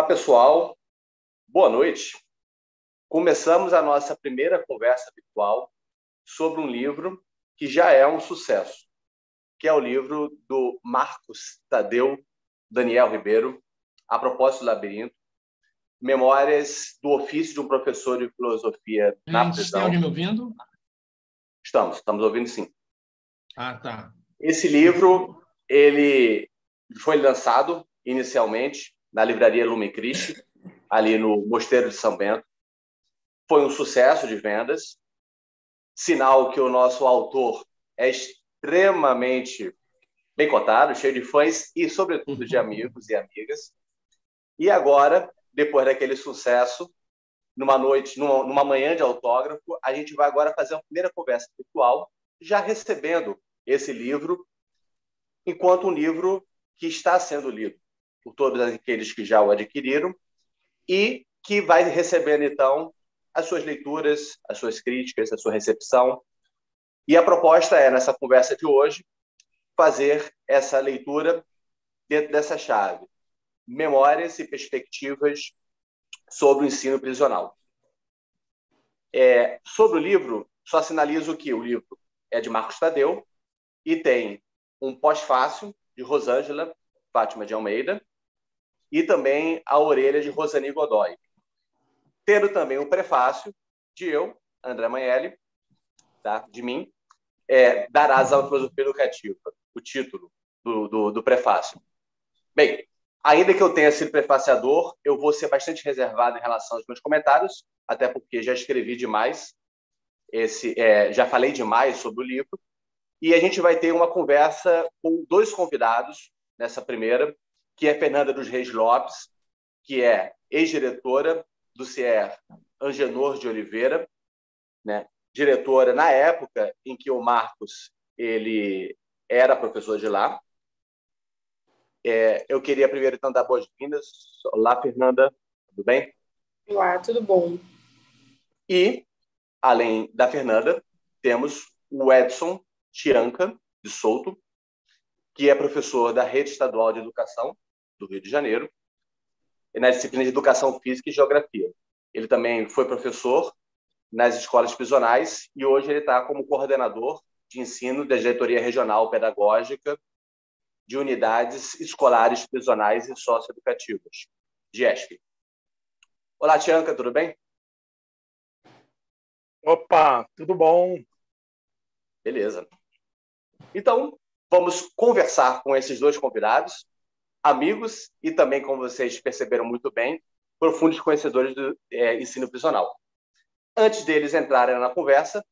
Olá, pessoal. Boa noite. Começamos a nossa primeira conversa virtual sobre um livro que já é um sucesso, que é o livro do Marcos Tadeu Daniel Ribeiro, A Propósito do Labirinto, Memórias do ofício de um professor de filosofia na prisão. Estão me ouvindo? Estamos, estamos ouvindo sim. Ah, tá. Esse livro, ele foi lançado inicialmente na livraria Lumen Christi, ali no Mosteiro de São Bento. Foi um sucesso de vendas, sinal que o nosso autor é extremamente bem cotado, cheio de fãs e, sobretudo, de amigos e amigas. E agora, depois daquele sucesso, numa noite, numa, numa manhã de autógrafo, a gente vai agora fazer uma primeira conversa virtual, já recebendo esse livro, enquanto um livro que está sendo lido por todos aqueles que já o adquiriram e que vai recebendo, então, as suas leituras, as suas críticas, a sua recepção. E a proposta é, nessa conversa de hoje, fazer essa leitura dentro dessa chave. Memórias e perspectivas sobre o ensino prisional. É, sobre o livro, só sinalizo que o livro é de Marcos Tadeu e tem um pós-fácil de Rosângela Fátima de Almeida e também a orelha de Rosani Godoy. Tendo também um prefácio de eu, André Manelli, tá? de mim, é, Darás à Filosofia Educativa o título do, do, do prefácio. Bem, ainda que eu tenha sido prefaciador, eu vou ser bastante reservado em relação aos meus comentários, até porque já escrevi demais, esse, é, já falei demais sobre o livro, e a gente vai ter uma conversa com dois convidados nessa primeira, que é Fernanda dos Reis Lopes, que é ex-diretora do CIER Angenor de Oliveira, né? diretora na época em que o Marcos ele era professor de lá. É, eu queria primeiro então dar boas-vindas. Olá, Fernanda, tudo bem? Olá, tudo bom. E, além da Fernanda, temos o Edson Tianca de Souto, que é professor da Rede Estadual de Educação do Rio de Janeiro, na disciplina de Educação Física e Geografia. Ele também foi professor nas escolas prisionais e hoje ele está como coordenador de ensino da diretoria regional pedagógica de unidades escolares prisionais e socioeducativas, GESP. Olá, Tianca, tudo bem? Opa, tudo bom? Beleza. Então, vamos conversar com esses dois convidados, amigos e também, como vocês perceberam muito bem, profundos conhecedores do é, ensino prisional. Antes deles entrarem na conversa,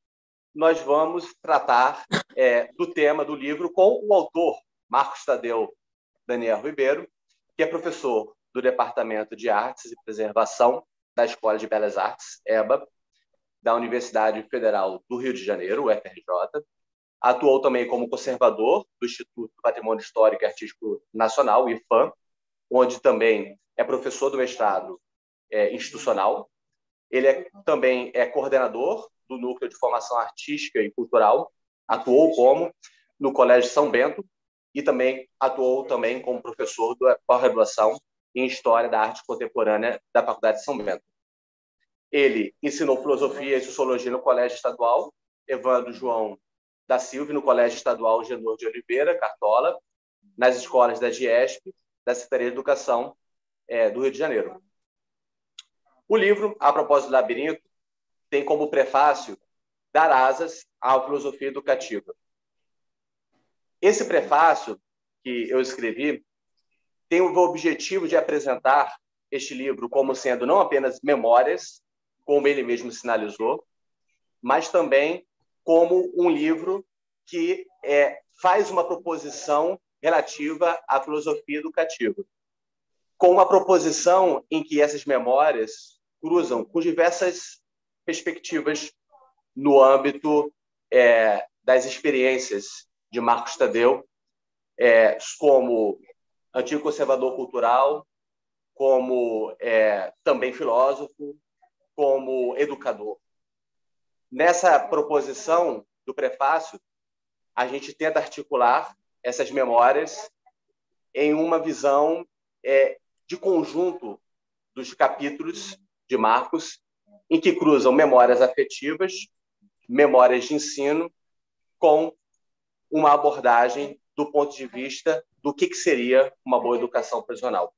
nós vamos tratar é, do tema do livro com o autor, Marcos Tadeu Daniel Ribeiro, que é professor do Departamento de Artes e Preservação da Escola de Belas Artes, EBA, da Universidade Federal do Rio de Janeiro, UFRJ. Atuou também como conservador do Instituto Patrimônio Histórico e Artístico Nacional, IFAM, onde também é professor do mestrado é, institucional. Ele é, também é coordenador do Núcleo de Formação Artística e Cultural, atuou como no Colégio São Bento e também atuou também como professor da pós-graduação em História da Arte Contemporânea da Faculdade de São Bento. Ele ensinou filosofia e sociologia no Colégio Estadual Evandro João da Silva no Colégio Estadual Genor de Oliveira, Cartola, nas escolas da GIESP, da Secretaria de Educação é, do Rio de Janeiro. O livro, a propósito do labirinto, tem como prefácio dar asas à filosofia educativa. Esse prefácio que eu escrevi tem o objetivo de apresentar este livro como sendo não apenas memórias, como ele mesmo sinalizou, mas também como um livro que é, faz uma proposição relativa à filosofia educativa, com uma proposição em que essas memórias cruzam com diversas perspectivas no âmbito é, das experiências de Marcos Tadeu, é, como antigo conservador cultural, como é, também filósofo, como educador. Nessa proposição do prefácio, a gente tenta articular essas memórias em uma visão é, de conjunto dos capítulos de Marcos, em que cruzam memórias afetivas, memórias de ensino, com uma abordagem do ponto de vista do que, que seria uma boa educação prisional.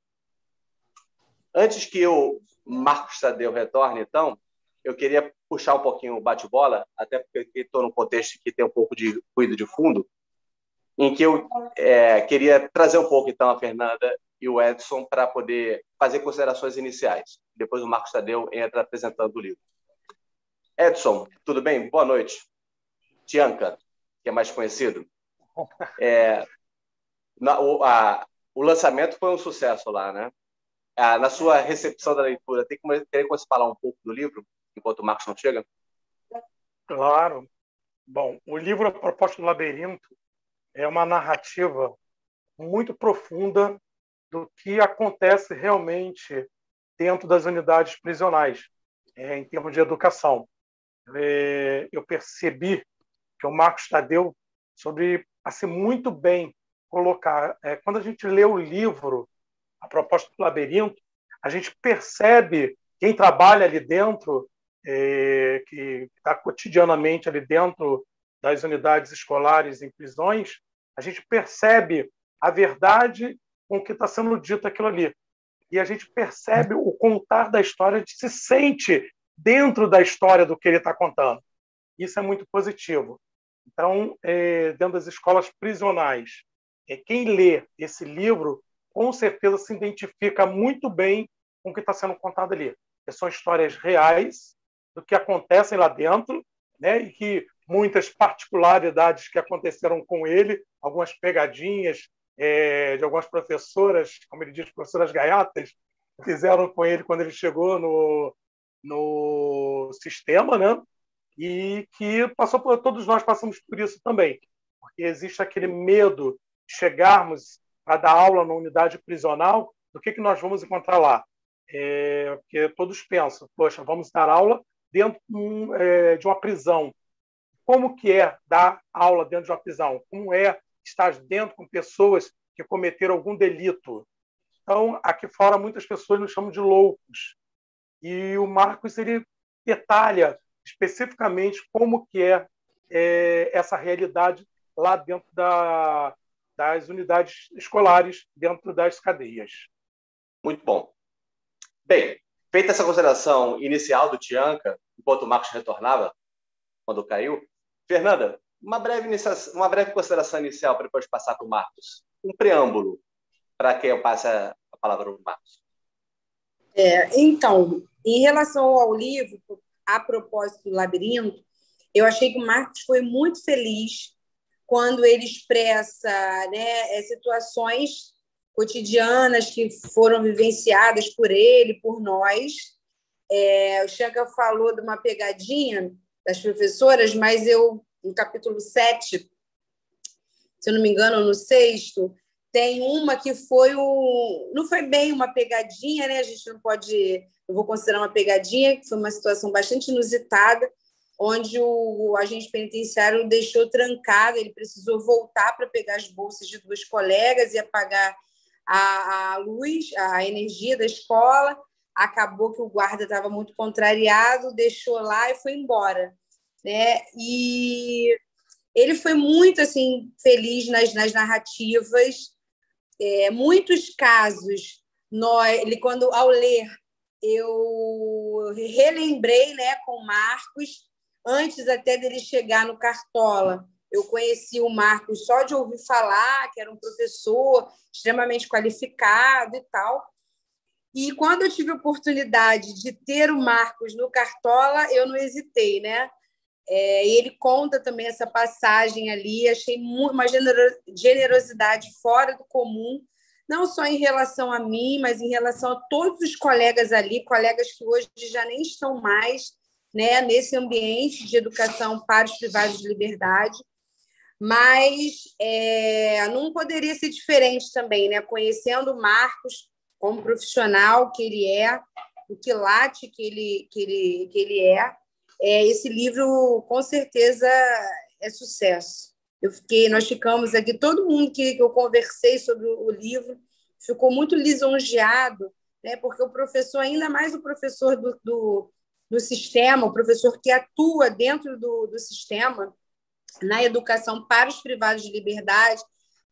Antes que o Marcos Tadeu retorne, então, eu queria puxar um pouquinho o bate-bola, até porque estou num contexto que tem um pouco de ruído de fundo, em que eu é, queria trazer um pouco, então, a Fernanda e o Edson para poder fazer considerações iniciais. Depois o Marcos Tadeu entra apresentando o livro. Edson, tudo bem? Boa noite. Tianca, que é mais conhecido. É, na, o, a, o lançamento foi um sucesso lá, né? Ah, na sua recepção da leitura, tem como, querer você falar um pouco do livro, enquanto o Marcos não chega? Claro. Bom, o livro A Proposta do Labirinto é uma narrativa muito profunda do que acontece realmente dentro das unidades prisionais, é, em termos de educação. É, eu percebi que o Marcos Tadeu, sobre assim muito bem colocar, é, quando a gente lê o livro, a proposta do labirinto, a gente percebe quem trabalha ali dentro, é, que está cotidianamente ali dentro das unidades escolares em prisões, a gente percebe a verdade com o que está sendo dito aquilo ali. E a gente percebe o contar da história, a gente se sente dentro da história do que ele está contando. Isso é muito positivo. Então, é, dentro das escolas prisionais, é, quem lê esse livro, com certeza se identifica muito bem com o que está sendo contado ali. São histórias reais do que acontecem lá dentro, né? e que muitas particularidades que aconteceram com ele, algumas pegadinhas é, de algumas professoras, como ele diz, professoras gaiatas, fizeram com ele quando ele chegou no, no sistema, né? E que passou por todos nós passamos por isso também, porque existe aquele medo de chegarmos a dar aula na unidade prisional, do que que nós vamos encontrar lá? É, porque todos pensam, poxa, vamos dar aula dentro é, de uma prisão. Como que é dar aula dentro de uma prisão? Como é estar dentro com pessoas que cometeram algum delito? Então, aqui fora, muitas pessoas nos chamam de loucos. E o Marcos ele detalha especificamente como que é, é essa realidade lá dentro da, das unidades escolares, dentro das cadeias. Muito bom. Bem, feita essa consideração inicial do Tianca, enquanto o Marcos retornava, quando caiu, Fernanda, uma breve, uma breve consideração inicial para depois passar para o Marcos. Um preâmbulo para que eu passe a palavra para o Marcos. É, então, em relação ao livro, a propósito do labirinto, eu achei que o Marcos foi muito feliz quando ele expressa né, é, situações cotidianas que foram vivenciadas por ele, por nós. É, o Chanca falou de uma pegadinha das professoras, mas eu, no capítulo 7, se eu não me engano, no sexto, tem uma que foi o. Não foi bem uma pegadinha, né? A gente não pode. Eu vou considerar uma pegadinha, que foi uma situação bastante inusitada, onde o agente penitenciário deixou trancado, ele precisou voltar para pegar as bolsas de duas colegas e apagar a, a luz, a energia da escola. Acabou que o guarda estava muito contrariado, deixou lá e foi embora. Né? E ele foi muito assim feliz nas, nas narrativas é, muitos casos, nós, ele, quando ao ler, eu relembrei né, com Marcos, antes até dele chegar no Cartola. Eu conheci o Marcos só de ouvir falar, que era um professor extremamente qualificado e tal. E quando eu tive a oportunidade de ter o Marcos no Cartola, eu não hesitei, né? É, ele conta também essa passagem ali, achei uma generosidade fora do comum, não só em relação a mim, mas em relação a todos os colegas ali, colegas que hoje já nem estão mais né, nesse ambiente de educação para os privados de liberdade. Mas é, não poderia ser diferente também, né? conhecendo o Marcos como profissional que ele é, o quilate que ele, que ele, que ele é, é, esse livro com certeza é sucesso. Eu fiquei, nós ficamos aqui, todo mundo que, que eu conversei sobre o livro ficou muito lisonjeado, né? porque o professor, ainda mais o professor do, do, do sistema, o professor que atua dentro do, do sistema, na educação para os privados de liberdade,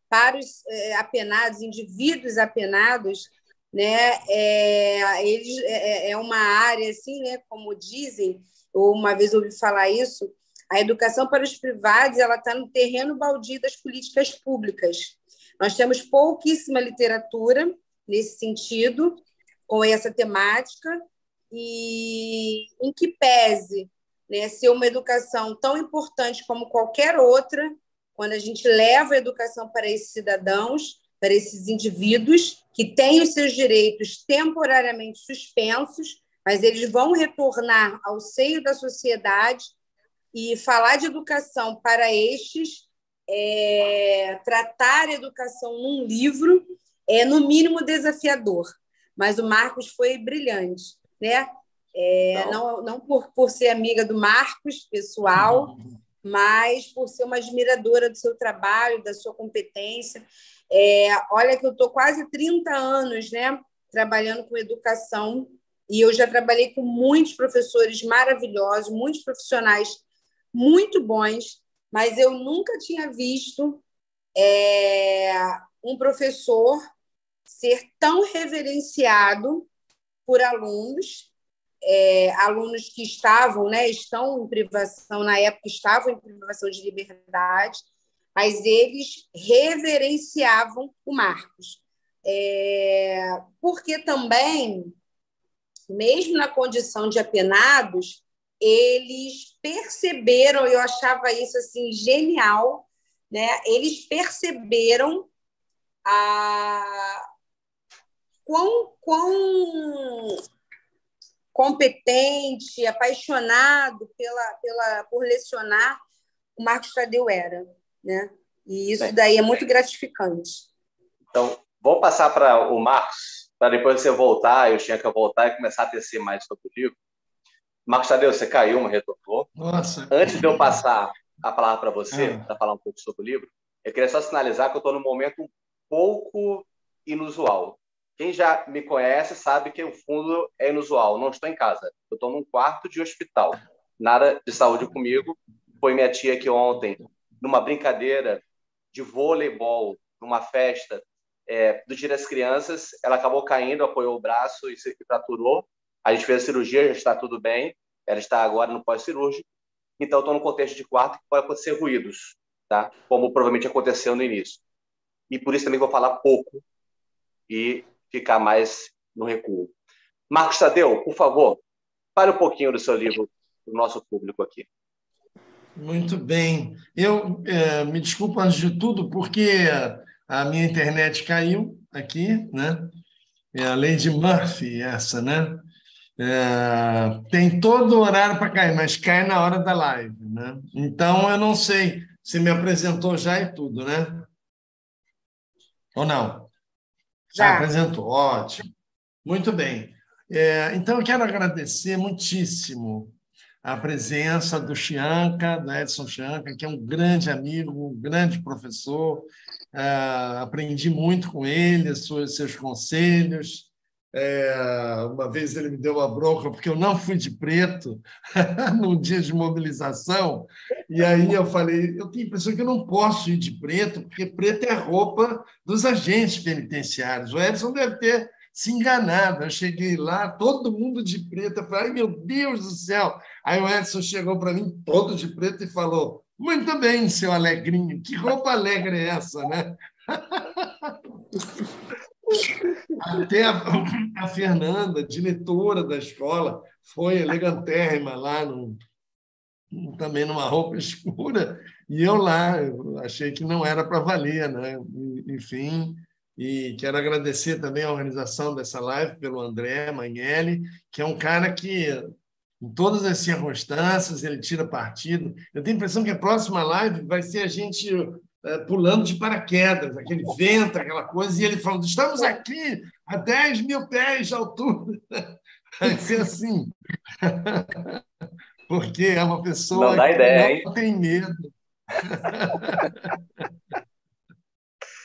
para os é, apenados, indivíduos apenados, né? É, eles, é, é, é uma área assim, né? Como dizem, ou uma vez ouvi falar isso, a educação para os privados ela está no terreno baldio das políticas públicas. Nós temos pouquíssima literatura nesse sentido, com essa temática, e em que pese né, ser uma educação tão importante como qualquer outra, quando a gente leva a educação para esses cidadãos, para esses indivíduos que têm os seus direitos temporariamente suspensos, mas eles vão retornar ao seio da sociedade e falar de educação para estes, é, tratar a educação num livro, é no mínimo desafiador. Mas o Marcos foi brilhante, né? É, não, não por, por ser amiga do Marcos, pessoal, mas por ser uma admiradora do seu trabalho, da sua competência. É, olha que eu estou quase 30 anos né, trabalhando com educação e eu já trabalhei com muitos professores maravilhosos, muitos profissionais muito bons, mas eu nunca tinha visto é, um professor ser tão reverenciado por alunos, é, alunos que estavam, né, estão em privação, na época estavam em privação de liberdade, mas eles reverenciavam o Marcos. É, porque também, mesmo na condição de apenados, eles perceberam, eu achava isso assim genial, né? Eles perceberam a quão, quão competente, apaixonado pela, pela, por lecionar o Marcos Tadeu era né? E isso Bem, daí é muito gratificante. Então, vou passar para o Marcos, para depois você voltar, eu tinha que voltar e começar a tecer mais sobre o livro. Marcos Tadeu, você caiu, me retornou. Nossa. Antes de eu passar a palavra para você, ah. para falar um pouco sobre o livro, eu queria só sinalizar que eu estou num momento um pouco inusual. Quem já me conhece sabe que o fundo é inusual. Não estou em casa. Eu estou num quarto de hospital. Nada de saúde comigo. Foi minha tia que ontem numa brincadeira de voleibol, numa festa é, do Dia das Crianças, ela acabou caindo, apoiou o braço e se fraturou. A gente fez a cirurgia, já está tudo bem. Ela está agora no pós-cirúrgico. Então, estou no contexto de quarto que pode acontecer ruídos, tá? Como provavelmente aconteceu no início. E por isso também vou falar pouco e ficar mais no recuo. Marcos Tadeu, por favor, fale um pouquinho do seu livro para o nosso público aqui. Muito bem. Eu é, me desculpo antes de tudo, porque a minha internet caiu aqui, né? É a lei de Murphy, essa, né? É, tem todo o horário para cair, mas cai na hora da live, né? Então, eu não sei se me apresentou já e tudo, né? Ou não? Já. apresentou, ótimo. Muito bem. É, então, eu quero agradecer muitíssimo a presença do Chianca, do Edson Chianca, que é um grande amigo, um grande professor. Uh, aprendi muito com ele, seus, seus conselhos. É, uma vez ele me deu uma bronca porque eu não fui de preto no dia de mobilização, e aí eu falei: eu tenho a impressão que eu não posso ir de preto, porque preto é roupa dos agentes penitenciários. O Edson deve ter se enganado. Eu cheguei lá, todo mundo de preto. Eu falei, ai meu Deus do céu! Aí o Edson chegou para mim, todo de preto, e falou: Muito bem, seu Alegrinho, que roupa alegre é essa, né? Até a, a, Fernanda, diretora da escola, foi elegantérrima lá, no, também numa roupa escura, e eu lá, eu achei que não era para valer, né? Enfim, e quero agradecer também a organização dessa live pelo André Magnelli, que é um cara que, em todas as circunstâncias, ele tira partido. Eu tenho a impressão que a próxima live vai ser a gente pulando de paraquedas, aquele vento, aquela coisa, e ele falando: estamos aqui a 10 mil pés de altura. Vai ser assim. Porque é uma pessoa não que ideia, não hein? tem medo.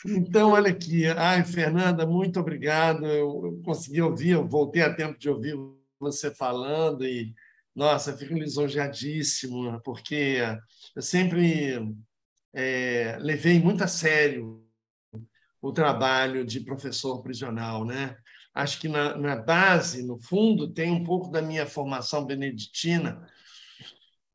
Então, olha aqui. Ai, Fernanda, muito obrigado. Eu consegui ouvir, eu voltei a tempo de ouvir você falando e, nossa, fico lisonjeadíssimo, porque eu sempre é, levei muito a sério o trabalho de professor prisional, né? Acho que na, na base, no fundo, tem um pouco da minha formação beneditina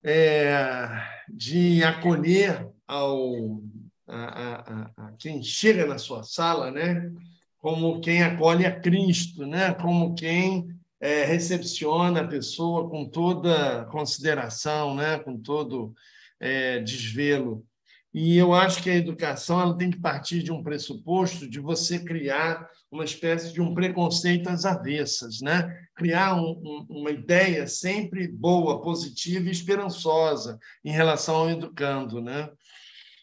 é, de acolher ao a, a, a, quem chega na sua sala, né? Como quem acolhe a Cristo, né? Como quem é, recepciona a pessoa com toda consideração, né? Com todo é, desvelo. E eu acho que a educação ela tem que partir de um pressuposto de você criar uma espécie de um preconceito às avessas, né? criar um, um, uma ideia sempre boa, positiva e esperançosa em relação ao educando. Né?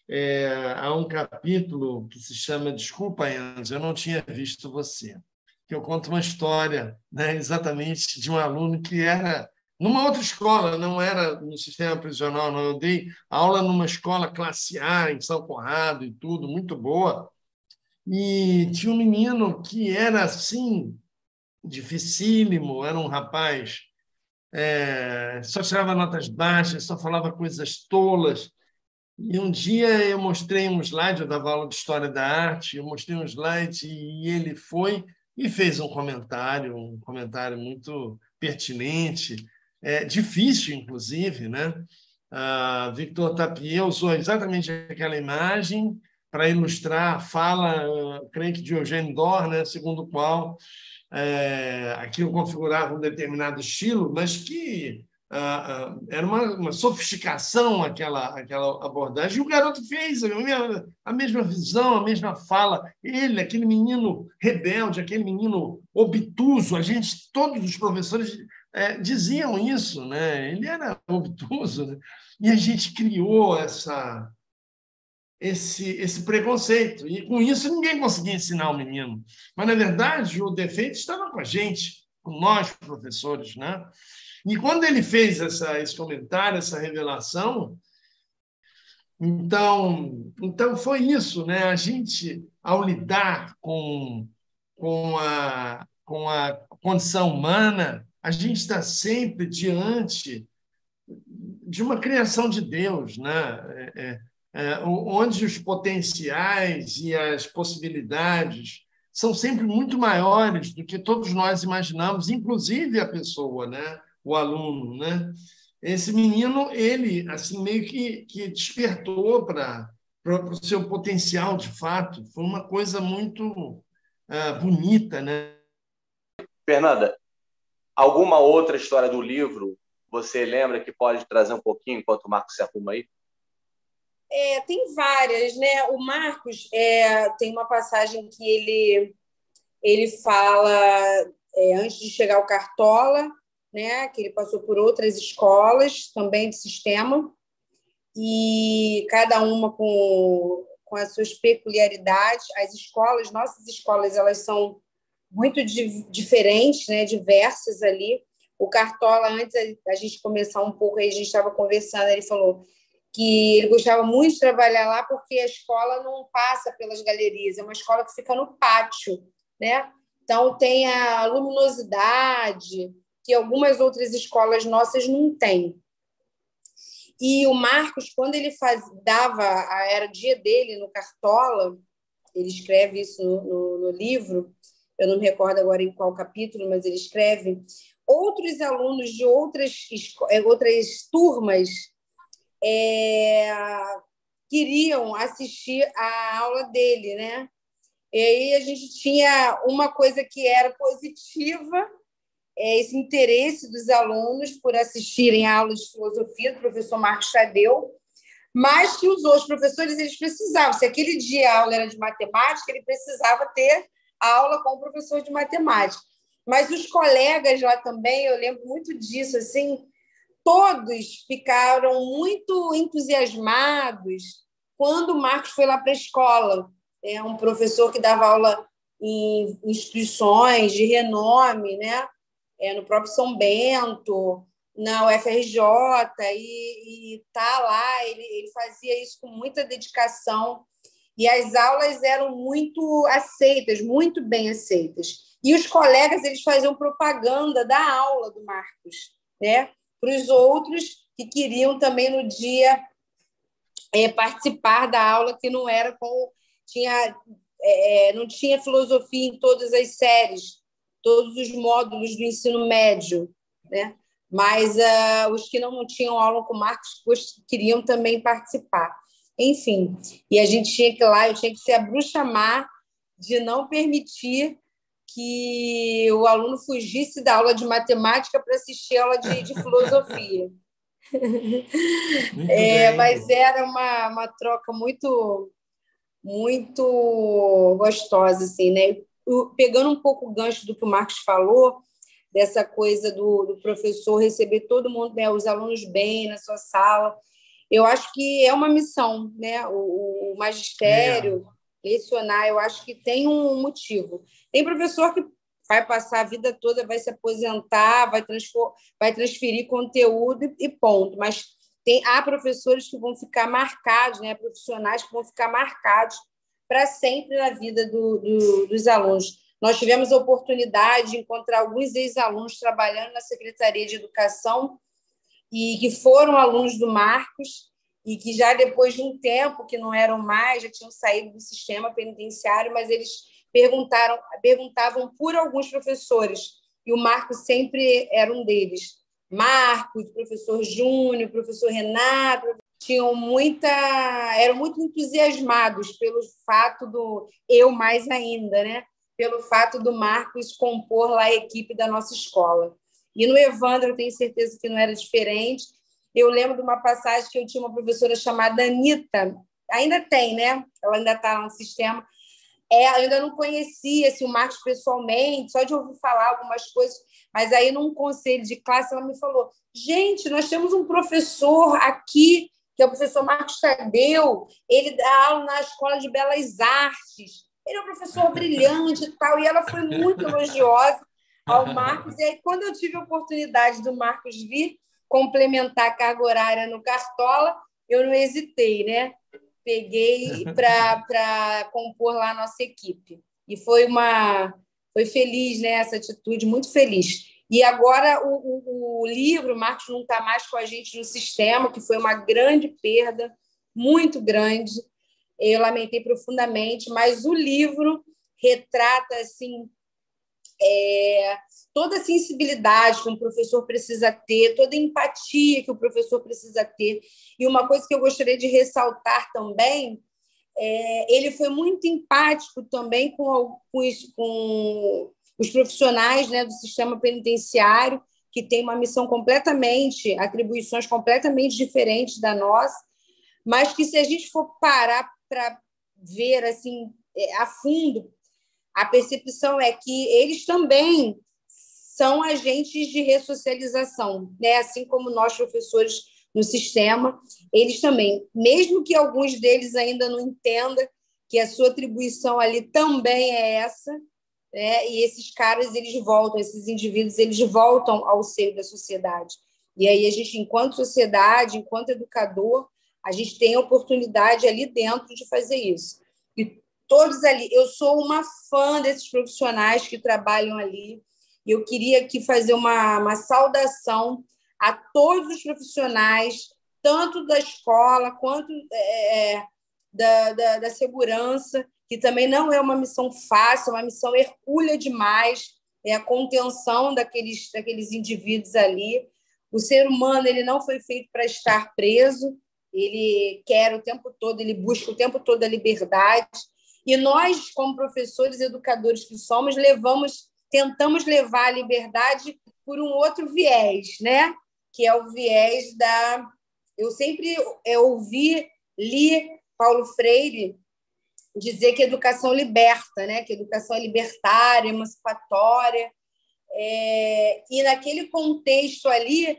É, há um capítulo que se chama Desculpa, Enzo, eu não tinha visto você, que eu conto uma história né, exatamente de um aluno que era numa outra escola, não era no sistema prisional, não. Eu dei aula numa escola classe A, em São Conrado e tudo, muito boa. E tinha um menino que era assim, dificílimo, era um rapaz, é, só tirava notas baixas, só falava coisas tolas. E um dia eu mostrei um slide, eu dava aula de História da Arte, eu mostrei um slide e ele foi e fez um comentário, um comentário muito pertinente, é, difícil, inclusive, né? Victor Tapier usou exatamente aquela imagem para ilustrar a fala, creio que de Eugênio Dor, né, segundo o qual é, aquilo configurava um determinado estilo, mas que ah, ah, era uma, uma, sofisticação aquela, aquela abordagem. E o garoto fez a a mesma visão, a mesma fala. Ele, aquele menino rebelde, aquele menino obtuso, a gente, todos os professores é, diziam isso, né? Ele era obtuso, né? e a gente criou essa esse esse preconceito e com isso ninguém conseguia ensinar o menino. Mas na verdade o defeito estava com a gente, com nós professores, né? E quando ele fez essa, esse comentário, essa revelação, então, então foi isso, né? A gente, ao lidar com, com, a, com a condição humana, a gente está sempre diante de uma criação de Deus, né? É, é, é, onde os potenciais e as possibilidades são sempre muito maiores do que todos nós imaginamos, inclusive a pessoa, né? o aluno. Né? Esse menino, ele assim meio que, que despertou para o seu potencial de fato. Foi uma coisa muito uh, bonita. Né? Fernanda, Alguma outra história do livro você lembra que pode trazer um pouquinho enquanto o Marcos se arruma aí? É, tem várias, né? O Marcos é, tem uma passagem que ele ele fala é, antes de chegar ao Cartola, né? Que ele passou por outras escolas também de sistema e cada uma com com as suas peculiaridades. As escolas, nossas escolas, elas são muito diferentes, né, diversas ali. O Cartola, antes a gente começar um pouco, aí a gente estava conversando, ele falou que ele gostava muito de trabalhar lá porque a escola não passa pelas galerias, é uma escola que fica no pátio, né? Então tem a luminosidade que algumas outras escolas nossas não têm. E o Marcos, quando ele faz, dava, era dia dele no Cartola, ele escreve isso no, no, no livro, eu não me recordo agora em qual capítulo, mas ele escreve, outros alunos de outras, é, outras turmas é, queriam assistir a aula dele, né? E aí a gente tinha uma coisa que era positiva, é esse interesse dos alunos por assistirem a aula de filosofia do professor Marcos Tadeu, mas que os outros professores eles precisavam. Se aquele dia a aula era de matemática, ele precisava ter aula com o professor de matemática. Mas os colegas lá também, eu lembro muito disso, assim, todos ficaram muito entusiasmados quando o Marcos foi lá para a escola. É um professor que dava aula em instituições de renome, né? É, no próprio São Bento, na UFRJ, e, e tá lá, ele, ele fazia isso com muita dedicação e as aulas eram muito aceitas, muito bem aceitas. E os colegas eles faziam propaganda da aula do Marcos, né? Para os outros que queriam também no dia é, participar da aula que não era com tinha é, não tinha filosofia em todas as séries, todos os módulos do ensino médio, né? Mas uh, os que não tinham aula com Marcos queriam também participar. Enfim, e a gente tinha que ir lá, eu tinha que ser a bruxa má de não permitir que o aluno fugisse da aula de matemática para assistir a aula de, de filosofia. é, mas era uma, uma troca muito muito gostosa, assim, né? Pegando um pouco o gancho do que o Marcos falou, dessa coisa do, do professor receber todo mundo, né, os alunos bem na sua sala, eu acho que é uma missão, né? O, o magistério, é. lecionar, eu acho que tem um motivo. Tem professor que vai passar a vida toda, vai se aposentar, vai, vai transferir conteúdo e, e ponto. Mas tem, há professores que vão ficar marcados, né? profissionais que vão ficar marcados para sempre na vida do, do, dos alunos. Nós tivemos a oportunidade de encontrar alguns ex-alunos trabalhando na Secretaria de Educação e que foram alunos do Marcos e que já depois de um tempo que não eram mais, já tinham saído do sistema penitenciário, mas eles perguntaram, perguntavam por alguns professores e o Marcos sempre era um deles. Marcos, professor Júnior, professor Renato, tinham muita, eram muito entusiasmados pelo fato do eu mais ainda, né? Pelo fato do Marcos compor lá a equipe da nossa escola. E no Evandro, eu tenho certeza que não era diferente. Eu lembro de uma passagem que eu tinha uma professora chamada Anitta, ainda tem, né? Ela ainda está no sistema. É, eu ainda não conhecia assim, o Marcos pessoalmente, só de ouvir falar algumas coisas, mas aí num conselho de classe ela me falou: gente, nós temos um professor aqui, que é o professor Marcos Tadeu, ele dá aula na Escola de Belas Artes, ele é um professor brilhante e tal, e ela foi muito elogiosa ao Marcos. E aí, quando eu tive a oportunidade do Marcos vir complementar a carga horária no Cartola, eu não hesitei, né? Peguei para compor lá a nossa equipe. E foi uma foi feliz, né? Essa atitude, muito feliz. E agora o, o, o livro, o Marcos não está mais com a gente no sistema, que foi uma grande perda, muito grande. Eu lamentei profundamente, mas o livro retrata assim é, toda a sensibilidade que um professor precisa ter, toda a empatia que o professor precisa ter. E uma coisa que eu gostaria de ressaltar também, é, ele foi muito empático também com, com, os, com os profissionais né, do sistema penitenciário, que tem uma missão completamente, atribuições completamente diferentes da nossa, mas que se a gente for parar para ver assim é, a fundo a percepção é que eles também são agentes de ressocialização, né? assim como nós, professores no sistema, eles também, mesmo que alguns deles ainda não entendam que a sua atribuição ali também é essa, né? e esses caras, eles voltam, esses indivíduos, eles voltam ao seio da sociedade. E aí a gente, enquanto sociedade, enquanto educador, a gente tem a oportunidade ali dentro de fazer isso. E todos ali. Eu sou uma fã desses profissionais que trabalham ali. E eu queria aqui fazer uma, uma saudação a todos os profissionais, tanto da escola quanto é, é, da, da, da, segurança, que também não é uma missão fácil, é uma missão hercúlea demais, é a contenção daqueles, daqueles indivíduos ali. O ser humano ele não foi feito para estar preso, ele quer o tempo todo, ele busca o tempo todo a liberdade, e nós, como professores educadores que somos, levamos, tentamos levar a liberdade por um outro viés, né? Que é o viés da. Eu sempre ouvi, li Paulo Freire dizer que educação liberta, né? Que educação é libertária, emancipatória. É... E naquele contexto ali,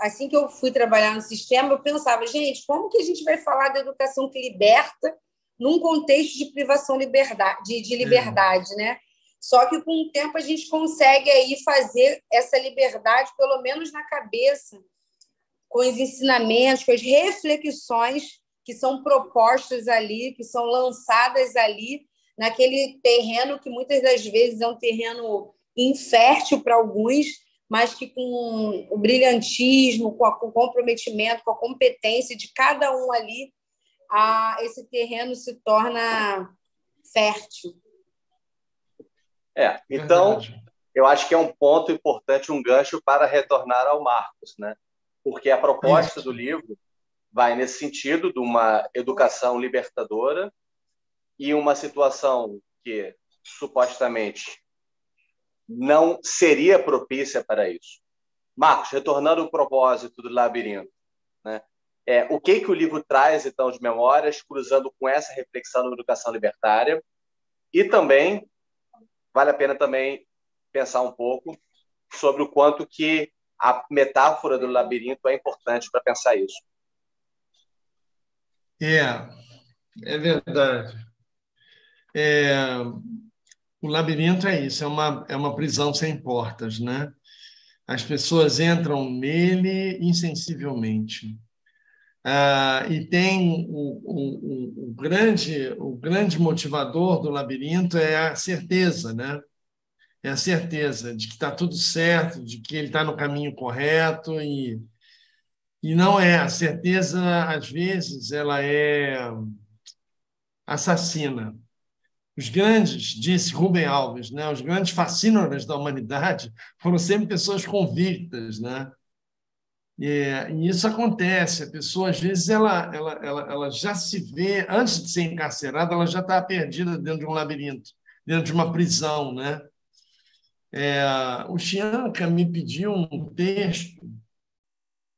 assim que eu fui trabalhar no sistema, eu pensava, gente, como que a gente vai falar da educação que liberta num contexto de privação liberdade, de, de liberdade, né? Só que com o tempo a gente consegue aí fazer essa liberdade, pelo menos na cabeça, com os ensinamentos, com as reflexões que são propostas ali, que são lançadas ali naquele terreno que muitas das vezes é um terreno infértil para alguns, mas que com o brilhantismo, com o comprometimento, com a competência de cada um ali, a, esse terreno se torna fértil. É, então, eu acho que é um ponto importante, um gancho para retornar ao Marcos, né? Porque a proposta do livro vai nesse sentido de uma educação libertadora e uma situação que supostamente não seria propícia para isso. Marcos, retornando ao propósito do labirinto, né? É, o que que o livro traz então de memórias, cruzando com essa reflexão da educação libertária e também vale a pena também pensar um pouco sobre o quanto que a metáfora do labirinto é importante para pensar isso. É, é verdade. É, o labirinto é isso, é uma, é uma prisão sem portas, né? As pessoas entram nele insensivelmente. Ah, e tem o, o, o, grande, o grande motivador do labirinto é a certeza, né? É a certeza de que está tudo certo, de que ele está no caminho correto e, e não é. A certeza, às vezes, ela é assassina. Os grandes, disse Rubem Alves, né? os grandes fascínoras da humanidade foram sempre pessoas convictas, né? É, e isso acontece. A pessoa, às vezes, ela, ela, ela, ela já se vê, antes de ser encarcerada, ela já está perdida dentro de um labirinto, dentro de uma prisão. Né? É, o Chianca me pediu um texto.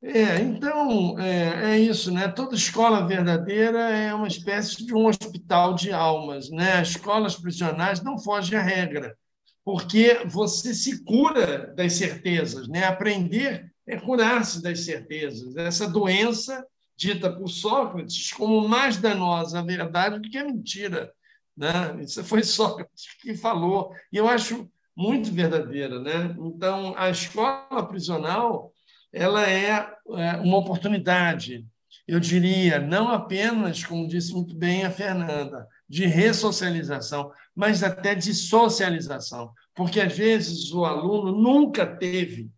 É, então, é, é, isso, né? Toda escola verdadeira é uma espécie de um hospital de almas. Né? As escolas prisionais não fogem à regra, porque você se cura das certezas. Né? Aprender é curar-se das certezas. Essa doença, dita por Sócrates como mais danosa a verdade do que a mentira. Né? Isso foi Sócrates que falou. E eu acho muito verdadeira. Né? Então, a escola prisional ela é, é uma oportunidade, eu diria, não apenas, como disse muito bem a Fernanda, de ressocialização, mas até de socialização. Porque, às vezes, o aluno nunca teve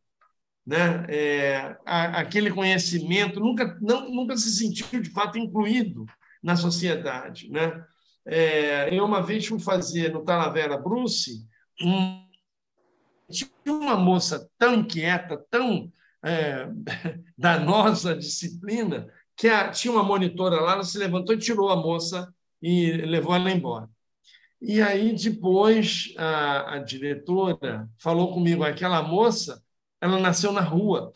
né? É, aquele conhecimento, nunca, não, nunca se sentiu de fato incluído na sociedade. Né? É, eu uma vez fui fazer no Talavera Bruce, um, uma moça tão inquieta, tão é, danosa a disciplina, que a, tinha uma monitora lá, ela se levantou e tirou a moça e levou ela embora. E aí, depois, a, a diretora falou comigo: aquela moça ela nasceu na rua,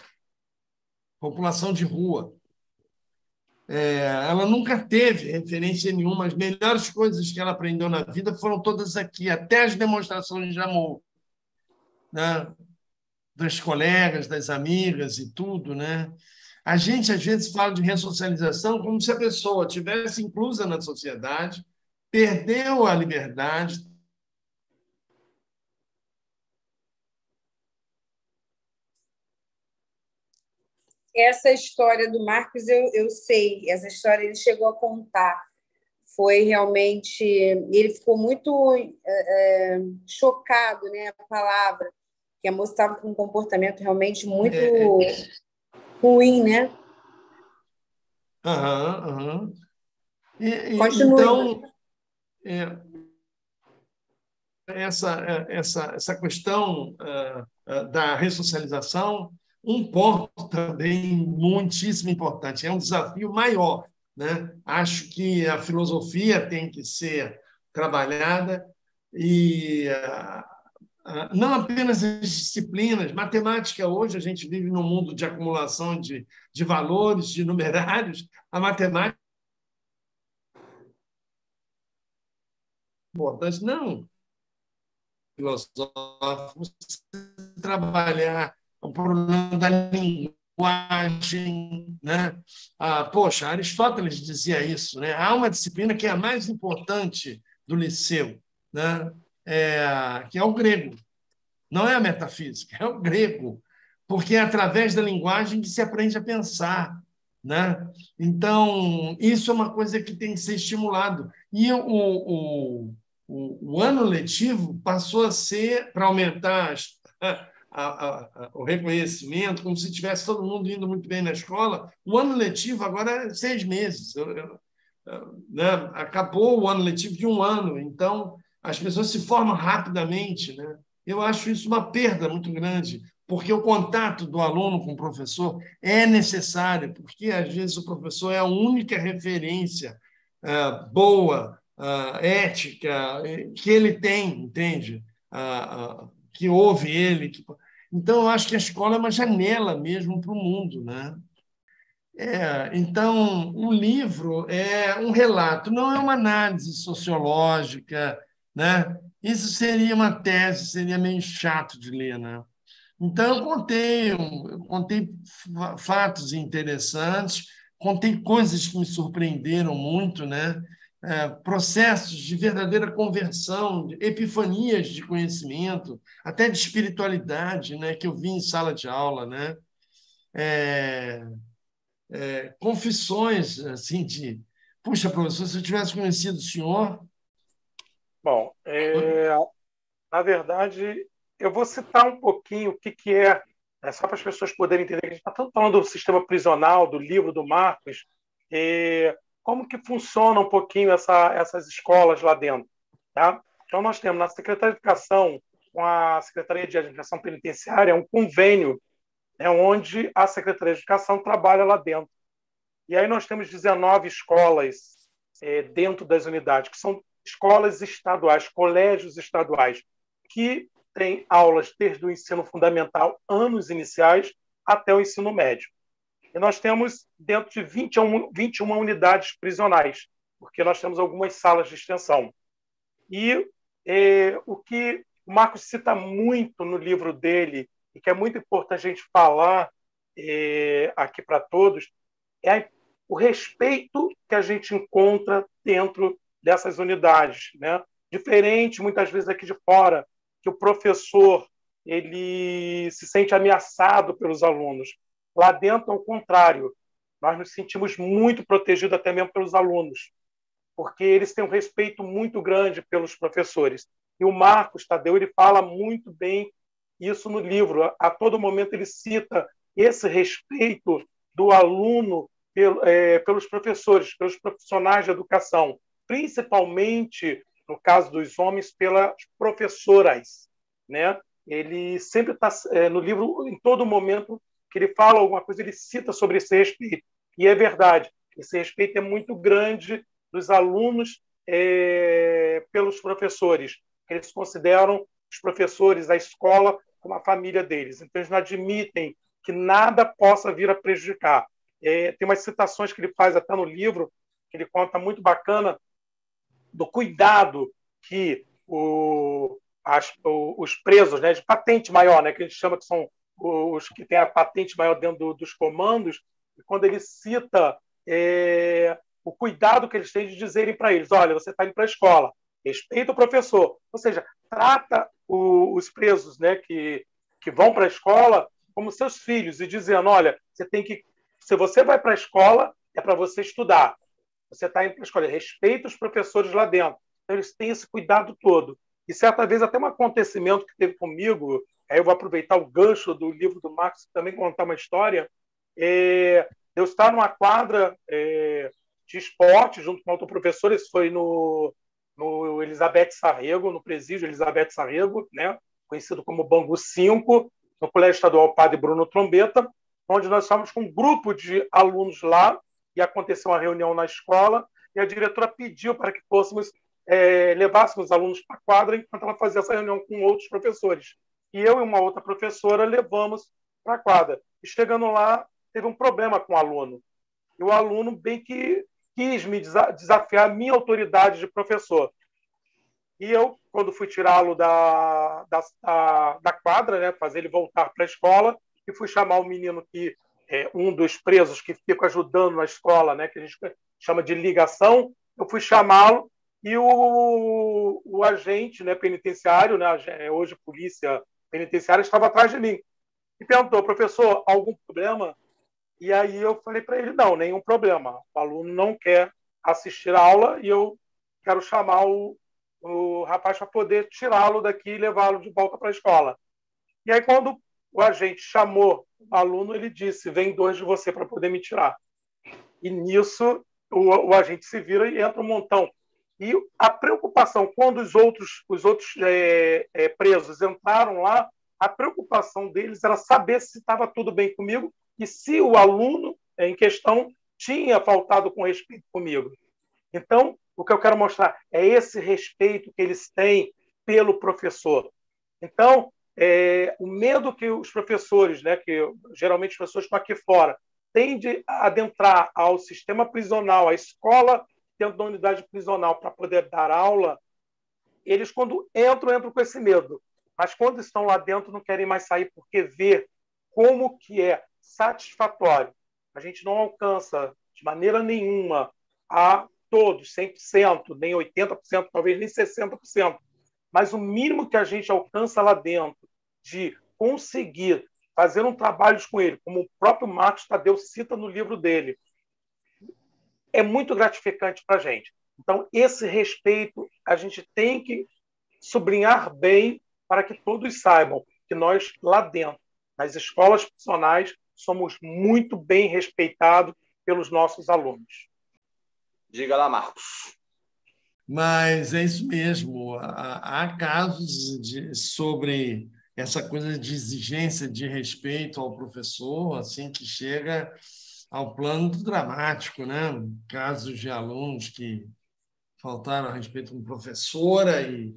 população de rua. É, ela nunca teve referência nenhuma. As melhores coisas que ela aprendeu na vida foram todas aqui, até as demonstrações de amor. Né? Das colegas, das amigas e tudo. Né? A gente, às vezes, fala de ressocialização como se a pessoa tivesse inclusa na sociedade, perdeu a liberdade, essa história do Marcos eu, eu sei, essa história ele chegou a contar. Foi realmente. Ele ficou muito é, é, chocado, né? A palavra, que a moça estava com um comportamento realmente muito é, é. ruim, né? Aham, aham. Então, é, essa, é, essa, essa questão uh, uh, da ressocialização um ponto também muitíssimo importante, é um desafio maior. Né? Acho que a filosofia tem que ser trabalhada e ah, ah, não apenas as disciplinas. Matemática, hoje, a gente vive num mundo de acumulação de, de valores, de numerários. A matemática. Não. Filosóficos, trabalhar o problema da linguagem. Né? Ah, poxa, Aristóteles dizia isso. Né? Há uma disciplina que é a mais importante do liceu, né? é, que é o grego. Não é a metafísica, é o grego. Porque é através da linguagem que se aprende a pensar. Né? Então, isso é uma coisa que tem que ser estimulado. E o, o, o, o ano letivo passou a ser, para aumentar a, a, a, o reconhecimento, como se tivesse todo mundo indo muito bem na escola, o ano letivo agora é seis meses. Eu, eu, né? Acabou o ano letivo de um ano, então as pessoas se formam rapidamente. Né? Eu acho isso uma perda muito grande porque o contato do aluno com o professor é necessário, porque às vezes o professor é a única referência uh, boa, uh, ética eh, que ele tem, entende? Uh, que ouve ele. Que... Então, eu acho que a escola é uma janela mesmo para o mundo. Né? É, então, o livro é um relato, não é uma análise sociológica. Né? Isso seria uma tese, seria meio chato de ler. Né? Então, eu contei, eu contei fatos interessantes, contei coisas que me surpreenderam muito, né? É, processos de verdadeira conversão, de epifanias de conhecimento, até de espiritualidade, né? que eu vi em sala de aula. Né? É, é, confissões assim de puxa professor se eu tivesse conhecido o senhor bom é, na verdade eu vou citar um pouquinho o que, que é, é só para as pessoas poderem entender. A gente está falando do sistema prisional, do livro do Marcos, e como que funciona um pouquinho essa, essas escolas lá dentro. Tá? Então, nós temos na Secretaria de Educação, com a Secretaria de Administração Penitenciária, um convênio né, onde a Secretaria de Educação trabalha lá dentro. E aí nós temos 19 escolas é, dentro das unidades, que são escolas estaduais, colégios estaduais, que tem aulas desde o ensino fundamental, anos iniciais, até o ensino médio. E nós temos dentro de 21, 21 unidades prisionais, porque nós temos algumas salas de extensão. E é, o que o Marcos cita muito no livro dele, e que é muito importante a gente falar é, aqui para todos, é o respeito que a gente encontra dentro dessas unidades. Né? Diferente, muitas vezes, aqui de fora, que o professor ele se sente ameaçado pelos alunos. Lá dentro, ao contrário, nós nos sentimos muito protegidos até mesmo pelos alunos, porque eles têm um respeito muito grande pelos professores. E o Marcos Tadeu ele fala muito bem isso no livro. A todo momento ele cita esse respeito do aluno é, pelos professores, pelos profissionais de educação, principalmente no caso dos homens, pelas professoras. Né? Ele sempre está é, no livro, em todo momento que ele fala alguma coisa, ele cita sobre esse respeito. E é verdade, esse respeito é muito grande dos alunos é, pelos professores, eles consideram os professores, a escola, como a família deles. Então, eles não admitem que nada possa vir a prejudicar. É, tem umas citações que ele faz até no livro, que ele conta muito bacana, do cuidado que o, as, o, os presos né, de patente maior, né, que a gente chama que são os que têm a patente maior dentro do, dos comandos, quando ele cita é, o cuidado que eles têm de dizerem para eles: olha, você está indo para a escola, respeita o professor. Ou seja, trata o, os presos né, que, que vão para a escola como seus filhos e dizendo: olha, você tem que. Se você vai para a escola, é para você estudar. Você está indo para a escola, respeita os professores lá dentro. Então, eles têm esse cuidado todo. E certa vez, até um acontecimento que teve comigo, aí eu vou aproveitar o gancho do livro do Marcos também contar uma história. É, eu estava numa quadra é, de esporte junto com outro professor, isso foi no, no Elizabeth Sarrego, no presídio Elizabeth Sarrego, né, conhecido como Bangu 5, no Colégio Estadual Padre Bruno Trombeta, onde nós estávamos com um grupo de alunos lá, e aconteceu uma reunião na escola e a diretora pediu para que fôssemos é, levássemos os alunos para a quadra enquanto ela fazia essa reunião com outros professores. E eu e uma outra professora levamos para a quadra. E chegando lá, teve um problema com o aluno. E o aluno bem que quis me desafiar a minha autoridade de professor. E eu, quando fui tirá-lo da, da, da, quadra, né, fazer ele voltar para a escola, e fui chamar o menino que é, um dos presos que fica ajudando na escola, né, que a gente chama de ligação, eu fui chamá-lo e o, o agente né, penitenciário, né, é, hoje polícia penitenciária, estava atrás de mim e perguntou, professor, algum problema? E aí eu falei para ele, não, nenhum problema. O aluno não quer assistir a aula e eu quero chamar o, o rapaz para poder tirá-lo daqui e levá-lo de volta para a escola. E aí, quando o agente chamou o aluno, ele disse: Vem dois de você para poder me tirar. E nisso, o, o, agente se vira e entra um montão. E a preocupação, quando os outros, os outros é, é, presos entraram lá, a preocupação deles era saber se estava tudo bem comigo e se o aluno em questão tinha faltado com respeito comigo. Então, o que eu quero mostrar é esse respeito que eles têm pelo professor. Então, é, o medo que os professores, né, que geralmente as pessoas estão aqui fora, têm de adentrar ao sistema prisional, à escola dentro da unidade prisional para poder dar aula, eles, quando entram, entram com esse medo. Mas quando estão lá dentro, não querem mais sair porque vê como que é satisfatório. A gente não alcança de maneira nenhuma a todos, 100%, nem 80%, talvez nem 60%. Mas o mínimo que a gente alcança lá dentro de conseguir fazer um trabalho com ele, como o próprio Marcos Tadeu cita no livro dele, é muito gratificante para a gente. Então, esse respeito a gente tem que sublinhar bem para que todos saibam que nós, lá dentro, nas escolas profissionais, somos muito bem respeitados pelos nossos alunos. Diga lá, Marcos. Mas é isso mesmo. Há casos de, sobre essa coisa de exigência de respeito ao professor, assim que chega ao plano dramático, né? Casos de alunos que faltaram a respeito com professora e,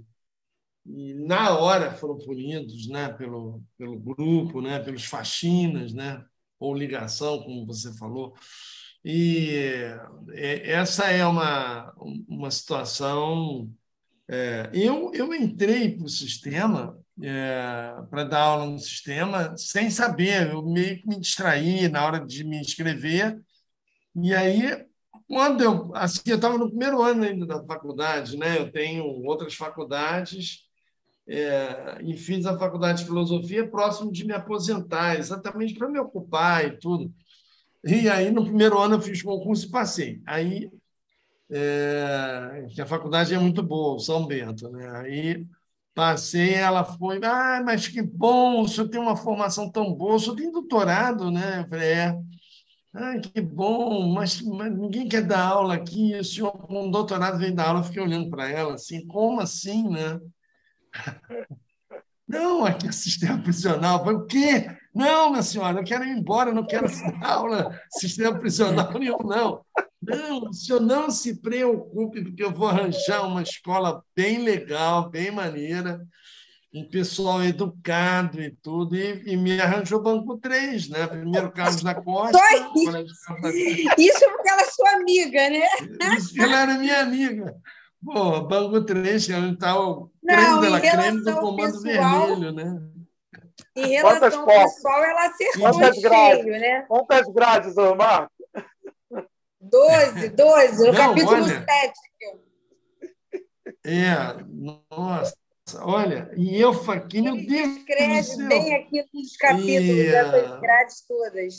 e na hora foram punidos, né? Pelo pelo grupo, né? Pelos faxinas, né? Ou ligação, como você falou. E é, essa é uma, uma situação. É, eu, eu entrei para o sistema, é, para dar aula no sistema, sem saber, eu meio que me distraí na hora de me inscrever. E aí, quando eu. Assim, eu estava no primeiro ano ainda da faculdade, né? eu tenho outras faculdades. É, e fiz a faculdade de filosofia próximo de me aposentar, exatamente para me ocupar e tudo. E aí, no primeiro ano, eu fiz concurso e passei. Aí, é, a faculdade é muito boa, São Bento. Né? Aí, passei, ela foi, ah, mas que bom, o senhor tem uma formação tão boa, o senhor tem doutorado, né? Eu falei, é. Ah, que bom, mas, mas, ninguém quer dar aula aqui, o senhor com um doutorado veio dar aula, eu fiquei olhando para ela assim, como assim, né? Não, aqui é sistema prisional. Eu falei, o quê? Não, minha senhora, eu quero ir embora, eu não quero dar aula sistema prisional nenhum, não. Não, o senhor não se preocupe, porque eu vou arranjar uma escola bem legal, bem maneira, um pessoal educado e tudo, e, e me arranjou Banco 3, né? Primeiro Carlos da Costa. Isso. isso porque ela é sua amiga, né? Isso, ela era minha amiga. Pô, Banco 3, que está tal creme dela creme do Comando pessoal, Vermelho, né? Em relação Quantas ao pessoal, ela acertou Quantas cheio, né? Quantas grades, Omar? 12, 12, no Não, capítulo olha, 7. É, nossa, olha, e eu aqui, meu Ele Deus. Escreve bem aqui nos capítulos, e, essas é. grades todas.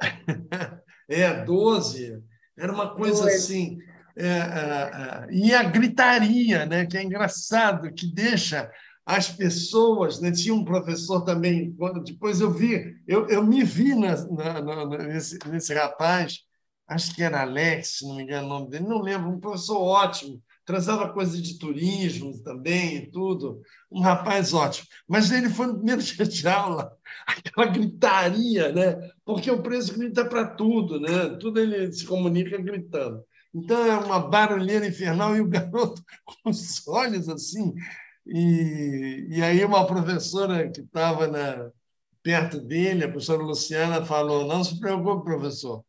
É, 12. Era uma coisa 12. assim. É, é, é, e a gritaria, né, que é engraçado, que deixa as pessoas, né? tinha um professor também, depois eu vi, eu, eu me vi na, na, na, nesse, nesse rapaz, acho que era Alex, se não me engano o nome dele, não lembro, um professor ótimo, trazava coisas de turismo também e tudo, um rapaz ótimo. Mas ele foi no primeiro dia de aula, aquela gritaria, né? porque o preso grita para tudo, né? tudo ele se comunica gritando. Então é uma barulheira infernal e o garoto com os olhos assim e, e aí uma professora que estava perto dele, a professora Luciana, falou: não se preocupe, professor,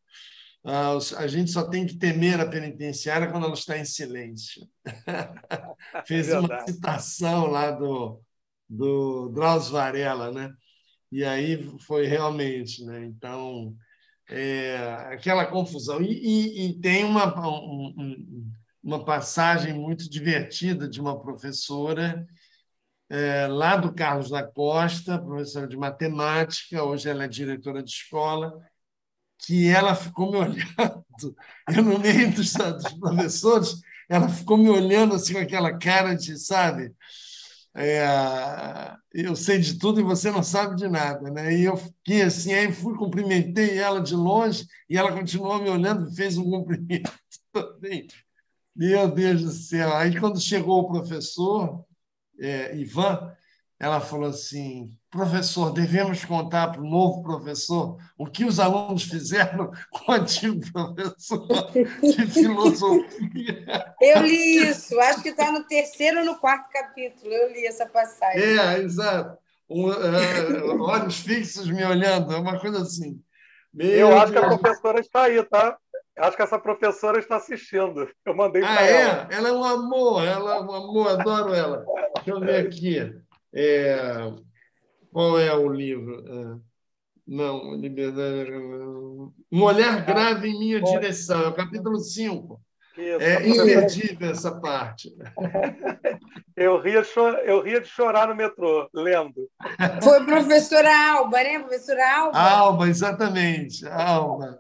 a gente só tem que temer a penitenciária quando ela está em silêncio. Fez é uma citação lá do, do Drauzio Varela, né? E aí foi realmente, né? Então, é, aquela confusão. E, e, e tem uma, um, uma passagem muito divertida de uma professora é, lá do Carlos da Costa, professora de matemática, hoje ela é diretora de escola, que ela ficou me olhando, eu no meio dos, dos professores, ela ficou me olhando assim com aquela cara de, sabe, é, eu sei de tudo e você não sabe de nada, né? E eu fiquei assim, aí fui cumprimentei ela de longe e ela continuou me olhando e fez um cumprimento também. Meu Deus do céu! Aí quando chegou o professor é, Ivan, ela falou assim: professor, devemos contar para o novo professor o que os alunos fizeram com o antigo professor de filosofia. Eu li isso, acho que está no terceiro ou no quarto capítulo. Eu li essa passagem. É, exato. Um, uh, olhos fixos me olhando, é uma coisa assim. Meu Eu acho Deus. que a professora está aí, tá? Acho que essa professora está assistindo. Eu mandei para ah, é? ela. Ela é um amor, ela é um amor, adoro ela. Deixa eu ver aqui. É... Qual é o livro? É... Não, Liberdade. Um olhar grave em minha direção, é o capítulo 5. É imperdível essa parte. Eu ria, eu ria de chorar no metrô, lendo. Foi a professora Alba, né? Professora Alba? Alba, exatamente. Alba.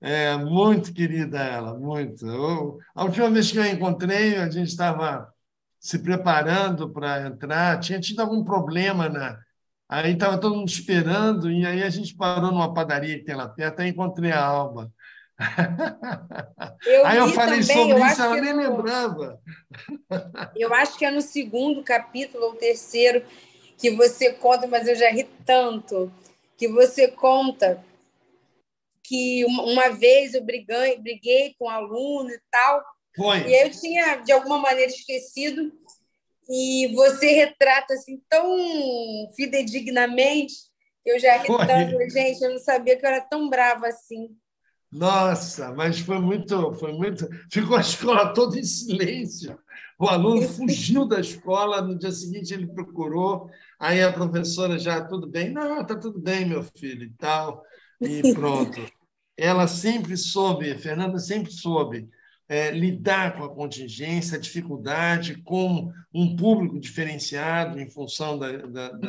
É, muito querida ela, muito. Eu, a última vez que eu encontrei, a gente estava se preparando para entrar, tinha tido algum problema na. Aí estava todo mundo esperando, e aí a gente parou numa padaria que tem lá perto, aí encontrei a Alba. Eu aí eu falei também, sobre eu isso, ela nem no... lembrava. Eu acho que é no segundo capítulo ou terceiro que você conta, mas eu já ri tanto, que você conta que uma, vez eu briguei, briguei com um aluno e tal. Foi. E eu tinha, de alguma maneira, esquecido. E você retrata assim tão fidedignamente que eu já ri tanto. Gente, eu não sabia que eu era tão brava assim. Nossa, mas foi muito, foi muito. Ficou a escola toda em silêncio. O aluno fugiu da escola, no dia seguinte ele procurou, aí a professora já, tudo bem? Não, tá tudo bem, meu filho, e tal, e pronto ela sempre soube, Fernanda sempre soube é, lidar com a contingência, a dificuldade, com um público diferenciado em função da, da, da,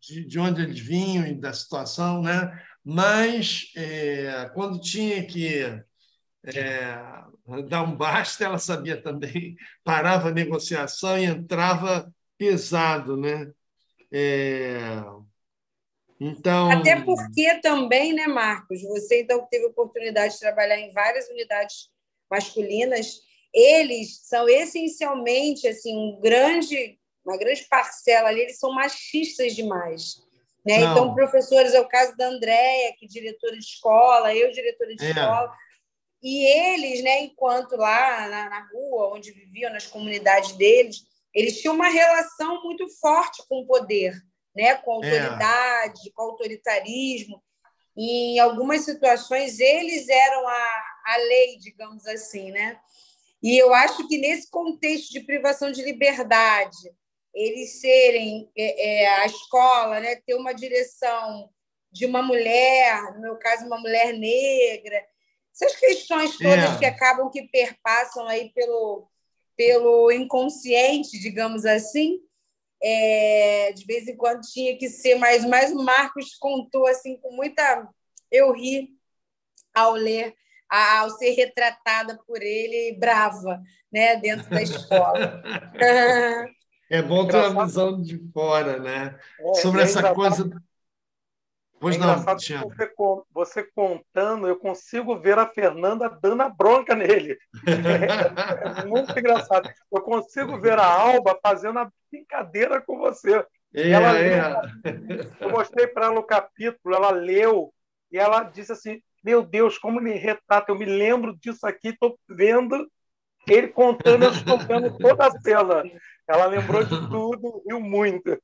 de, de, onde eles vinham e da situação, né? mas é, quando tinha que é, dar um basta, ela sabia também, parava a negociação e entrava pesado. Né? É, então... Até porque também, né, Marcos? Você então teve a oportunidade de trabalhar em várias unidades masculinas. Eles são essencialmente assim um grande, uma grande parcela ali. Eles são machistas demais. Né? Então, professores, é o caso da Andréia, que é diretora de escola, eu, diretora de é. escola. E eles, né, enquanto lá na, na rua, onde viviam, nas comunidades deles, eles tinham uma relação muito forte com o poder né, com é. autoridade, é. com autoritarismo. E, em algumas situações, eles eram a, a lei, digamos assim. Né? E eu acho que, nesse contexto de privação de liberdade, eles serem é, é, a escola, né, ter uma direção de uma mulher, no meu caso, uma mulher negra, essas questões todas é. que acabam que perpassam aí pelo, pelo inconsciente, digamos assim, é, de vez em quando tinha que ser, mas, mas o Marcos contou assim com muita. Eu ri ao ler, ao ser retratada por ele brava, né, dentro da escola. é bom ter uma visão de fora, né? É, Sobre essa coisa Pois é não, você, você, contando, eu consigo ver a Fernanda dando a bronca nele. É, é, muito engraçado. Eu consigo ver a Alba fazendo a brincadeira com você. É, ela é. Eu mostrei para ela o capítulo, ela leu e ela disse assim: Meu Deus, como me retrata, eu me lembro disso aqui, estou vendo ele contando, eu estou vendo toda a cena. Ela lembrou de tudo, riu muito.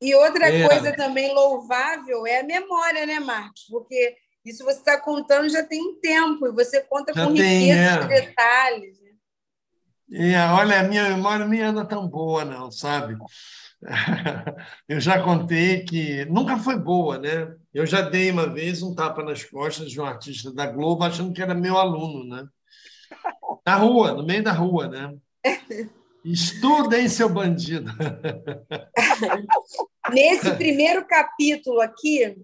E outra é. coisa também louvável é a memória, né, Marcos? Porque isso você está contando já tem um tempo, e você conta já com tem, riqueza é. de detalhes. Né? É, olha, a minha memória nem anda tão boa, não, sabe? Eu já contei que nunca foi boa, né? Eu já dei uma vez um tapa nas costas de um artista da Globo achando que era meu aluno, né? Na rua, no meio da rua, né? Estudem, seu bandido. Nesse primeiro capítulo aqui,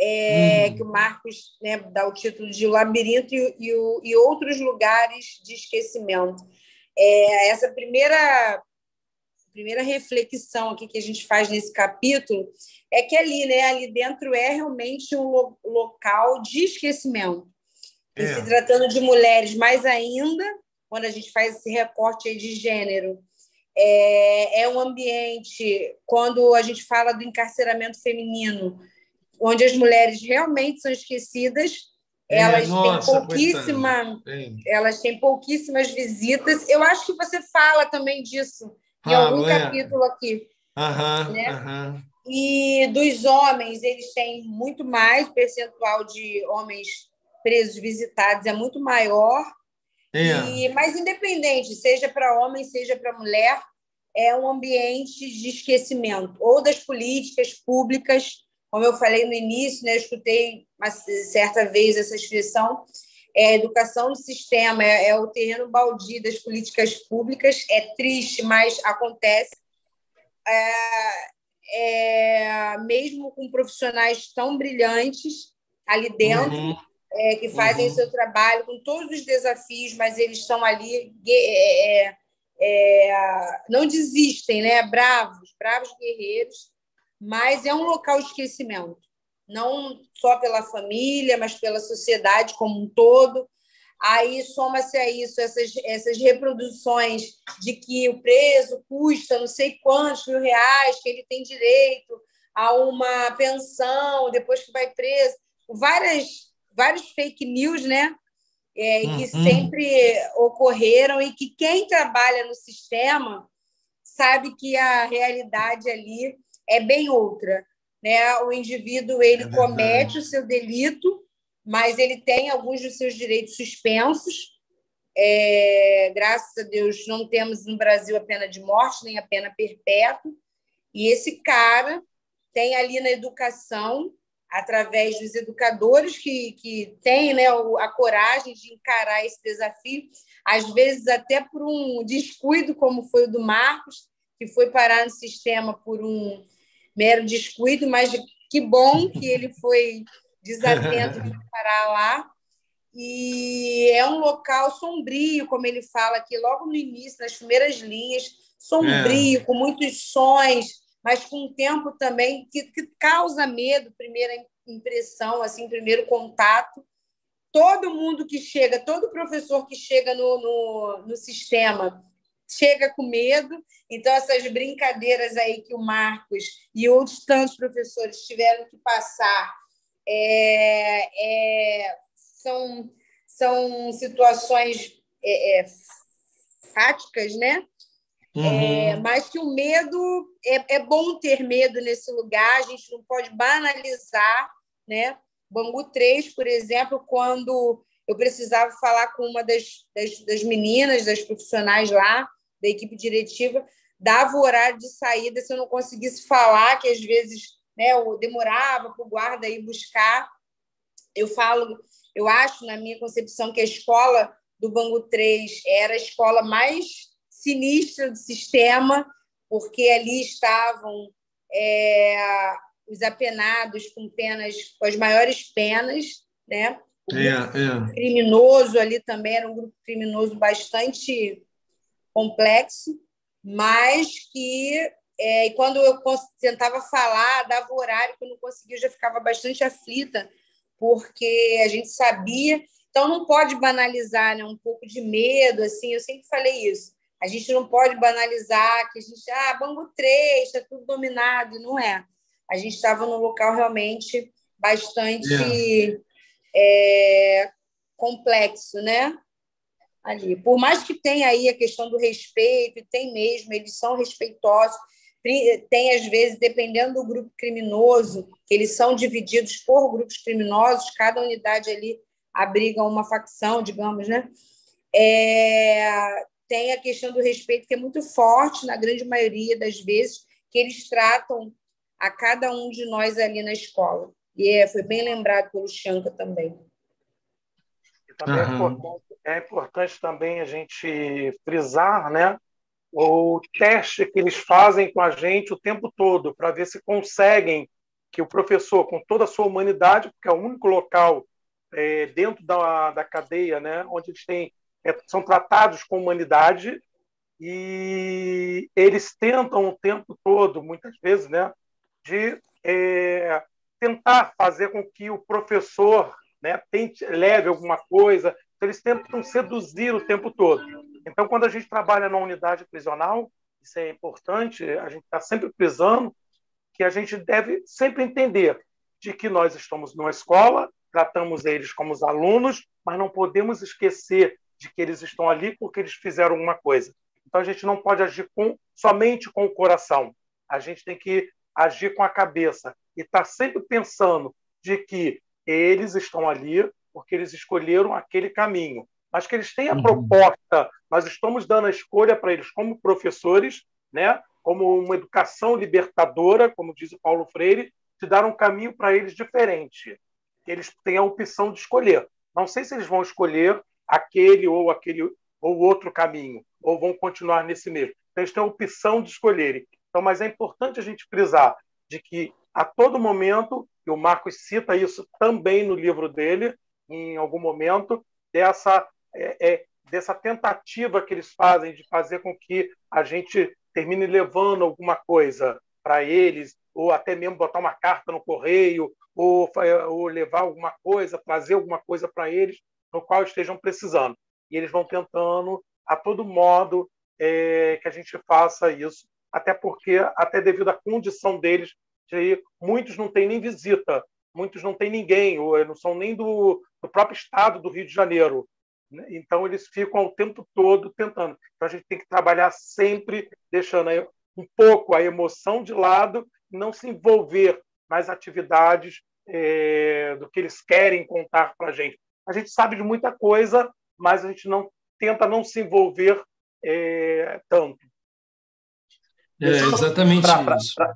é, hum. que o Marcos né, dá o título de O Labirinto e, e, e Outros Lugares de Esquecimento. É, essa primeira primeira reflexão aqui que a gente faz nesse capítulo é que ali, né, ali dentro é realmente um lo local de esquecimento. É. E se tratando de mulheres, mais ainda, quando a gente faz esse recorte de gênero, é, é um ambiente, quando a gente fala do encarceramento feminino, onde as mulheres realmente são esquecidas, é, elas nossa, têm pouquíssima, elas têm pouquíssimas visitas. Eu acho que você fala também disso em ah, algum é. capítulo aqui. Aham, né? aham. E dos homens, eles têm muito mais, o percentual de homens presos visitados é muito maior. É. E, mas independente, seja para homem, seja para mulher, é um ambiente de esquecimento, ou das políticas públicas, como eu falei no início, né, eu escutei uma certa vez essa expressão, é a educação no sistema, é, é, o terreno baldio das políticas públicas. É triste, mas acontece. É, é, mesmo com profissionais tão brilhantes ali dentro, uhum. É, que fazem uhum. o seu trabalho com todos os desafios, mas eles estão ali, é, não desistem, né? bravos, bravos guerreiros, mas é um local de esquecimento não só pela família, mas pela sociedade como um todo. Aí soma-se a isso essas, essas reproduções de que o preso custa não sei quantos mil reais, que ele tem direito a uma pensão depois que vai preso. Várias, vários fake news, né? É, que uhum. sempre ocorreram e que quem trabalha no sistema sabe que a realidade ali é bem outra né? O indivíduo ele é comete o seu delito, mas ele tem alguns dos seus direitos suspensos. É, graças a Deus não temos no Brasil a pena de morte nem a pena perpétua. E esse cara tem ali na educação, através dos educadores que, que têm né, a coragem de encarar esse desafio, às vezes até por um descuido, como foi o do Marcos, que foi parar no sistema por um mero descuido, mas que bom que ele foi desatento de parar lá. E é um local sombrio, como ele fala aqui, logo no início, nas primeiras linhas, sombrio, é. com muitos sons, mas com um tempo também que, que causa medo, primeira impressão, assim, primeiro contato. Todo mundo que chega, todo professor que chega no, no, no sistema chega com medo. Então, essas brincadeiras aí que o Marcos e outros tantos professores tiveram que passar é, é, são, são situações é, é fáticas, né? É, uhum. mas que o medo é, é bom ter medo nesse lugar, a gente não pode banalizar, né? Bangu 3, por exemplo, quando eu precisava falar com uma das, das, das meninas, das profissionais lá, da equipe diretiva, dava o horário de saída se eu não conseguisse falar, que às vezes né, eu demorava para o guarda ir buscar. Eu falo, eu acho, na minha concepção, que a escola do Bangu 3 era a escola mais sinistra do sistema, porque ali estavam é, os apenados com penas, com as maiores penas, né? O é, é. criminoso ali também era um grupo criminoso bastante complexo, mas que é, quando eu tentava falar, dava horário que eu não conseguia, eu já ficava bastante aflita, porque a gente sabia. Então, não pode banalizar né? um pouco de medo, assim, eu sempre falei isso. A gente não pode banalizar que a gente, ah, Bangu 3, está tudo dominado. Não é. A gente estava num local realmente bastante yeah. é, complexo, né? ali. Por mais que tenha aí a questão do respeito, tem mesmo, eles são respeitosos, tem às vezes, dependendo do grupo criminoso, que eles são divididos por grupos criminosos, cada unidade ali abriga uma facção, digamos, né? É, tem a questão do respeito que é muito forte na grande maioria das vezes que eles tratam a cada um de nós ali na escola. E é, foi bem lembrado pelo Chanca também. E também uhum. é, importante, é importante também a gente frisar, né, o teste que eles fazem com a gente o tempo todo para ver se conseguem que o professor, com toda a sua humanidade, porque é o único local é, dentro da, da cadeia, né, onde eles têm, são tratados com humanidade, e eles tentam o tempo todo, muitas vezes, né, de é, tentar fazer com que o professor né, tente, leve alguma coisa. Então, eles tentam seduzir o tempo todo. Então, quando a gente trabalha na unidade prisional, isso é importante, a gente está sempre prisando, que a gente deve sempre entender de que nós estamos numa escola, tratamos eles como os alunos, mas não podemos esquecer de que eles estão ali porque eles fizeram alguma coisa. Então a gente não pode agir com, somente com o coração. A gente tem que agir com a cabeça e estar tá sempre pensando de que eles estão ali porque eles escolheram aquele caminho, mas que eles têm a uhum. proposta. Nós estamos dando a escolha para eles como professores, né? Como uma educação libertadora, como diz o Paulo Freire, de dar um caminho para eles diferente. Eles têm a opção de escolher. Não sei se eles vão escolher aquele ou aquele ou outro caminho, ou vão continuar nesse mesmo. Então, eles têm a opção de escolherem. Então, mas é importante a gente frisar de que a todo momento, e o Marcos cita isso também no livro dele, em algum momento, dessa, é, é, dessa tentativa que eles fazem de fazer com que a gente termine levando alguma coisa para eles, ou até mesmo botar uma carta no correio, ou, ou levar alguma coisa, trazer alguma coisa para eles, no qual estejam precisando e eles vão tentando a todo modo é, que a gente faça isso, até porque, até devido à condição deles, de, muitos não têm nem visita, muitos não têm ninguém, ou não são nem do, do próprio estado do Rio de Janeiro. Né? Então, eles ficam o tempo todo tentando. Então, a gente tem que trabalhar sempre deixando um pouco a emoção de lado, não se envolver nas atividades é, do que eles querem contar para a gente. A gente sabe de muita coisa, mas a gente não tenta não se envolver é, tanto. É exatamente.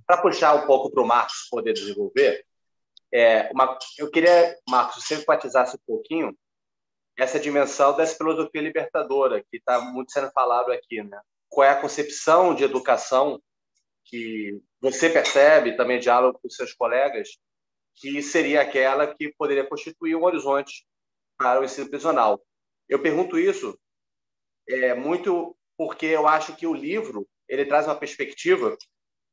Para puxar um pouco para o Marcos poder desenvolver, é, uma, eu queria, Marcos, você enfatizasse um pouquinho essa dimensão dessa filosofia libertadora que está muito sendo falado aqui, né? Qual é a concepção de educação que você percebe, também diálogo com seus colegas, que seria aquela que poderia constituir um horizonte para o ensino prisional. Eu pergunto isso é, muito porque eu acho que o livro ele traz uma perspectiva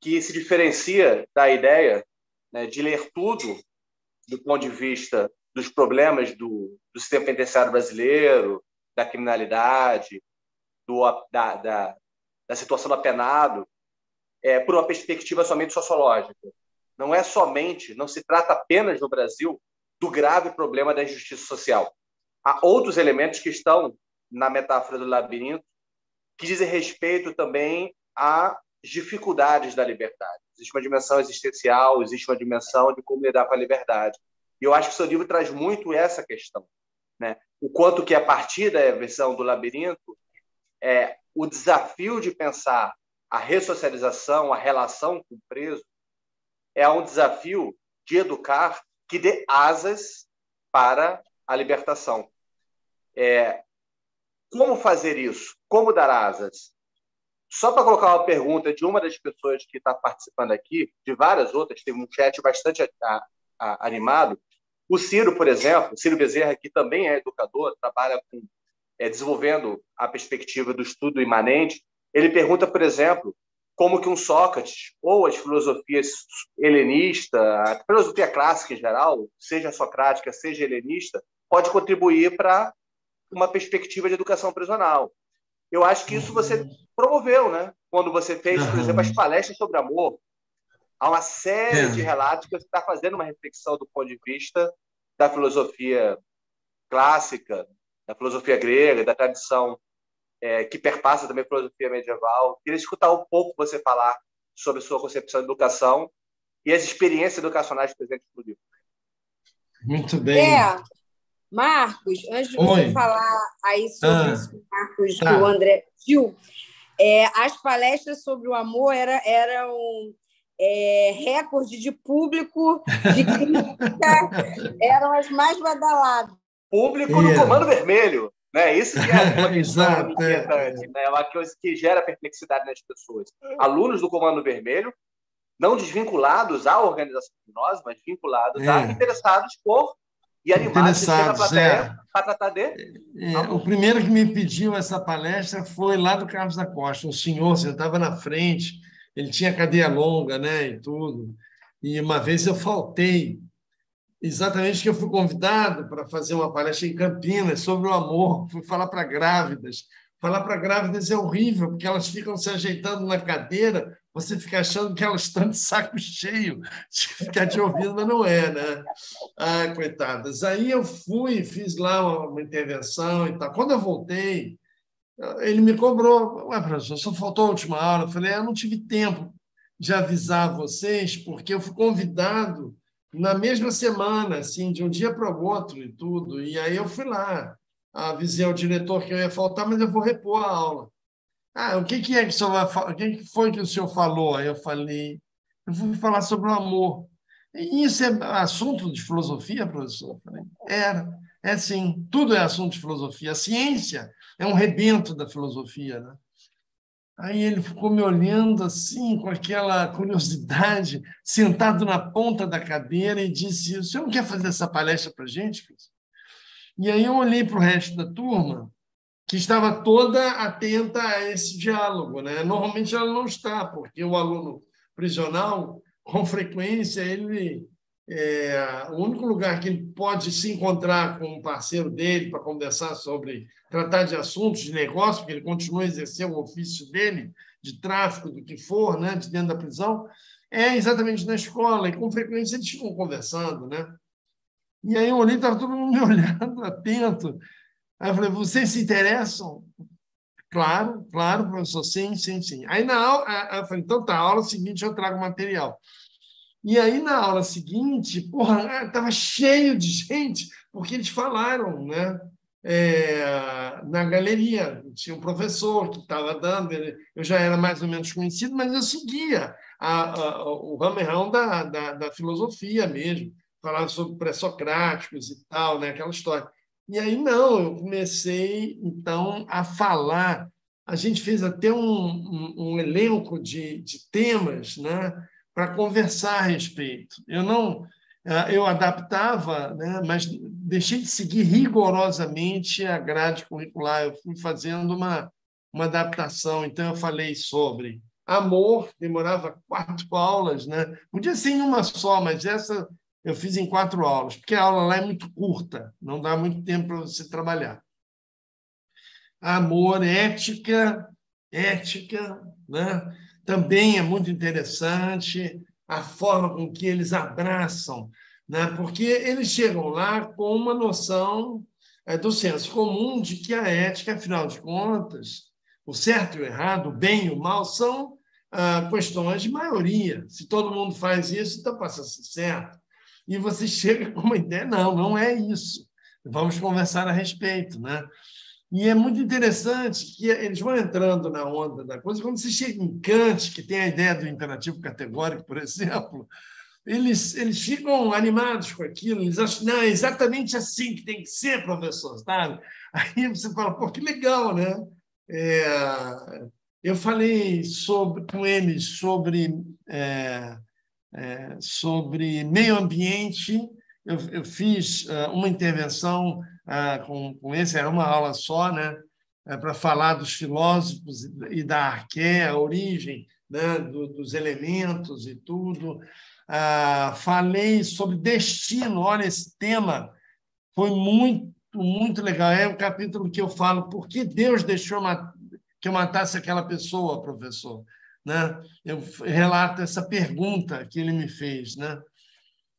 que se diferencia da ideia né, de ler tudo do ponto de vista dos problemas do, do sistema penitenciário brasileiro, da criminalidade, do, da, da, da situação do apenado, é, por uma perspectiva somente sociológica. Não é somente, não se trata apenas no Brasil do grave problema da injustiça social. Há outros elementos que estão na metáfora do labirinto que dizem respeito também às dificuldades da liberdade. Existe uma dimensão existencial, existe uma dimensão de como lidar com a liberdade. E eu acho que seu livro traz muito essa questão. Né? O quanto que, a partir da versão do labirinto, é, o desafio de pensar a ressocialização, a relação com o preso, é um desafio de educar que dê asas para a libertação. É, como fazer isso? Como dar asas? Só para colocar uma pergunta de uma das pessoas que está participando aqui, de várias outras, tem um chat bastante a, a, animado. O Ciro, por exemplo, Ciro Bezerra, que também é educador, trabalha com, é, desenvolvendo a perspectiva do estudo imanente, ele pergunta, por exemplo, como que um Sócrates ou as filosofias helenista, a filosofia clássica em geral, seja socrática, seja helenista, pode contribuir para uma perspectiva de educação prisional. Eu acho que isso você promoveu, né? Quando você fez, por exemplo, as palestras sobre amor. Há uma série é. de relatos que você está fazendo uma reflexão do ponto de vista da filosofia clássica, da filosofia grega, da tradição é, que perpassa também a filosofia medieval. Queria escutar um pouco você falar sobre sua concepção de educação e as experiências educacionais presentes no livro. Muito bem. É. Marcos, antes de Oi. você falar aí sobre ah, isso, Marcos, tá. o André Gil, é, as palestras sobre o amor era, eram é, recorde de público, de crítica, eram as mais badaladas. Público no Comando Vermelho. Né? Isso que é é. inquietante, né? é uma coisa que gera perplexidade nas pessoas. Alunos do Comando Vermelho, não desvinculados à organização criminosa, mas vinculados é. a interessados por e animados na plateia é. para tratar de. É, o primeiro que me pediu essa palestra foi lá do Carlos da Costa, um senhor, você estava na frente, ele tinha cadeia longa, né, e tudo. E uma vez eu faltei, exatamente que eu fui convidado para fazer uma palestra em Campinas sobre o amor, fui falar para grávidas. Falar para grávidas é horrível, porque elas ficam se ajeitando na cadeira, você fica achando que elas estão de saco cheio de ficar te ouvindo, mas não é, né? Ah, coitadas. Aí eu fui, fiz lá uma intervenção e tal. Quando eu voltei, ele me cobrou. Ué, professor, só faltou a última aula. Eu falei, é, eu não tive tempo de avisar vocês, porque eu fui convidado na mesma semana, assim, de um dia para o outro e tudo. E aí eu fui lá, avisei ao diretor que eu ia faltar, mas eu vou repor a aula. Ah, o que, que é que o senhor vai falar? O que foi que o senhor falou? Aí eu falei, eu fui falar sobre o amor. E isso é assunto de filosofia, professor? Falei, era. É sim, tudo é assunto de filosofia. A ciência é um rebento da filosofia. Né? Aí ele ficou me olhando assim, com aquela curiosidade, sentado na ponta da cadeira, e disse: O senhor não quer fazer essa palestra para a gente? E aí eu olhei para o resto da turma, que estava toda atenta a esse diálogo. Né? Normalmente ela não está, porque o aluno prisional, com frequência, ele é, o único lugar que ele pode se encontrar com um parceiro dele para conversar sobre tratar de assuntos de negócio, porque ele continua a exercer o ofício dele de tráfico, do que for, né, de dentro da prisão, é exatamente na escola. E com frequência eles ficam conversando, né? E aí eu olhei, estava todo mundo me olhando, atento. Aí eu falei, vocês se interessam? Claro, claro, professor, sim, sim, sim. Aí na aula, eu falei, então tá, aula seguinte eu trago material. E aí, na aula seguinte, porra, estava cheio de gente, porque eles falaram, né? É, na galeria. Tinha um professor que estava dando, eu já era mais ou menos conhecido, mas eu seguia a, a, o ramerrão da, da, da, filosofia mesmo, falava sobre pré-socráticos e tal, né? aquela história. E aí, não, eu comecei, então, a falar. A gente fez até um, um, um elenco de, de temas, né? para conversar a respeito. Eu não eh, eu adaptava, né, mas deixei de seguir rigorosamente a grade curricular. Eu fui fazendo uma, uma adaptação. Então, eu falei sobre amor, demorava quatro aulas. Né? Podia ser em uma só, mas essa eu fiz em quatro aulas, porque a aula lá é muito curta, não dá muito tempo para você trabalhar. Amor, ética, ética, né? também é muito interessante a forma com que eles abraçam, né? porque eles chegam lá com uma noção é, do senso comum de que a ética, afinal de contas, o certo e o errado, o bem e o mal são ah, questões de maioria. Se todo mundo faz isso, então passa a ser certo. E você chega com uma ideia, não, não é isso. Vamos conversar a respeito. Né? E é muito interessante que eles vão entrando na onda da coisa. Quando você chega em Kant, que tem a ideia do imperativo categórico, por exemplo, eles, eles ficam animados com aquilo, eles acham, não, é exatamente assim que tem que ser, professor, sabe? Aí você fala, pô, que legal, né? É, eu falei sobre, com eles sobre, é, é, sobre meio ambiente, eu, eu fiz uh, uma intervenção ah, com, com esse, era uma aula só, né? É, para falar dos filósofos e da arqué, a origem né? Do, dos elementos e tudo. Ah, falei sobre destino, olha, esse tema foi muito, muito legal. É o capítulo que eu falo por que Deus deixou que eu matasse aquela pessoa, professor. Né? Eu relato essa pergunta que ele me fez. Né?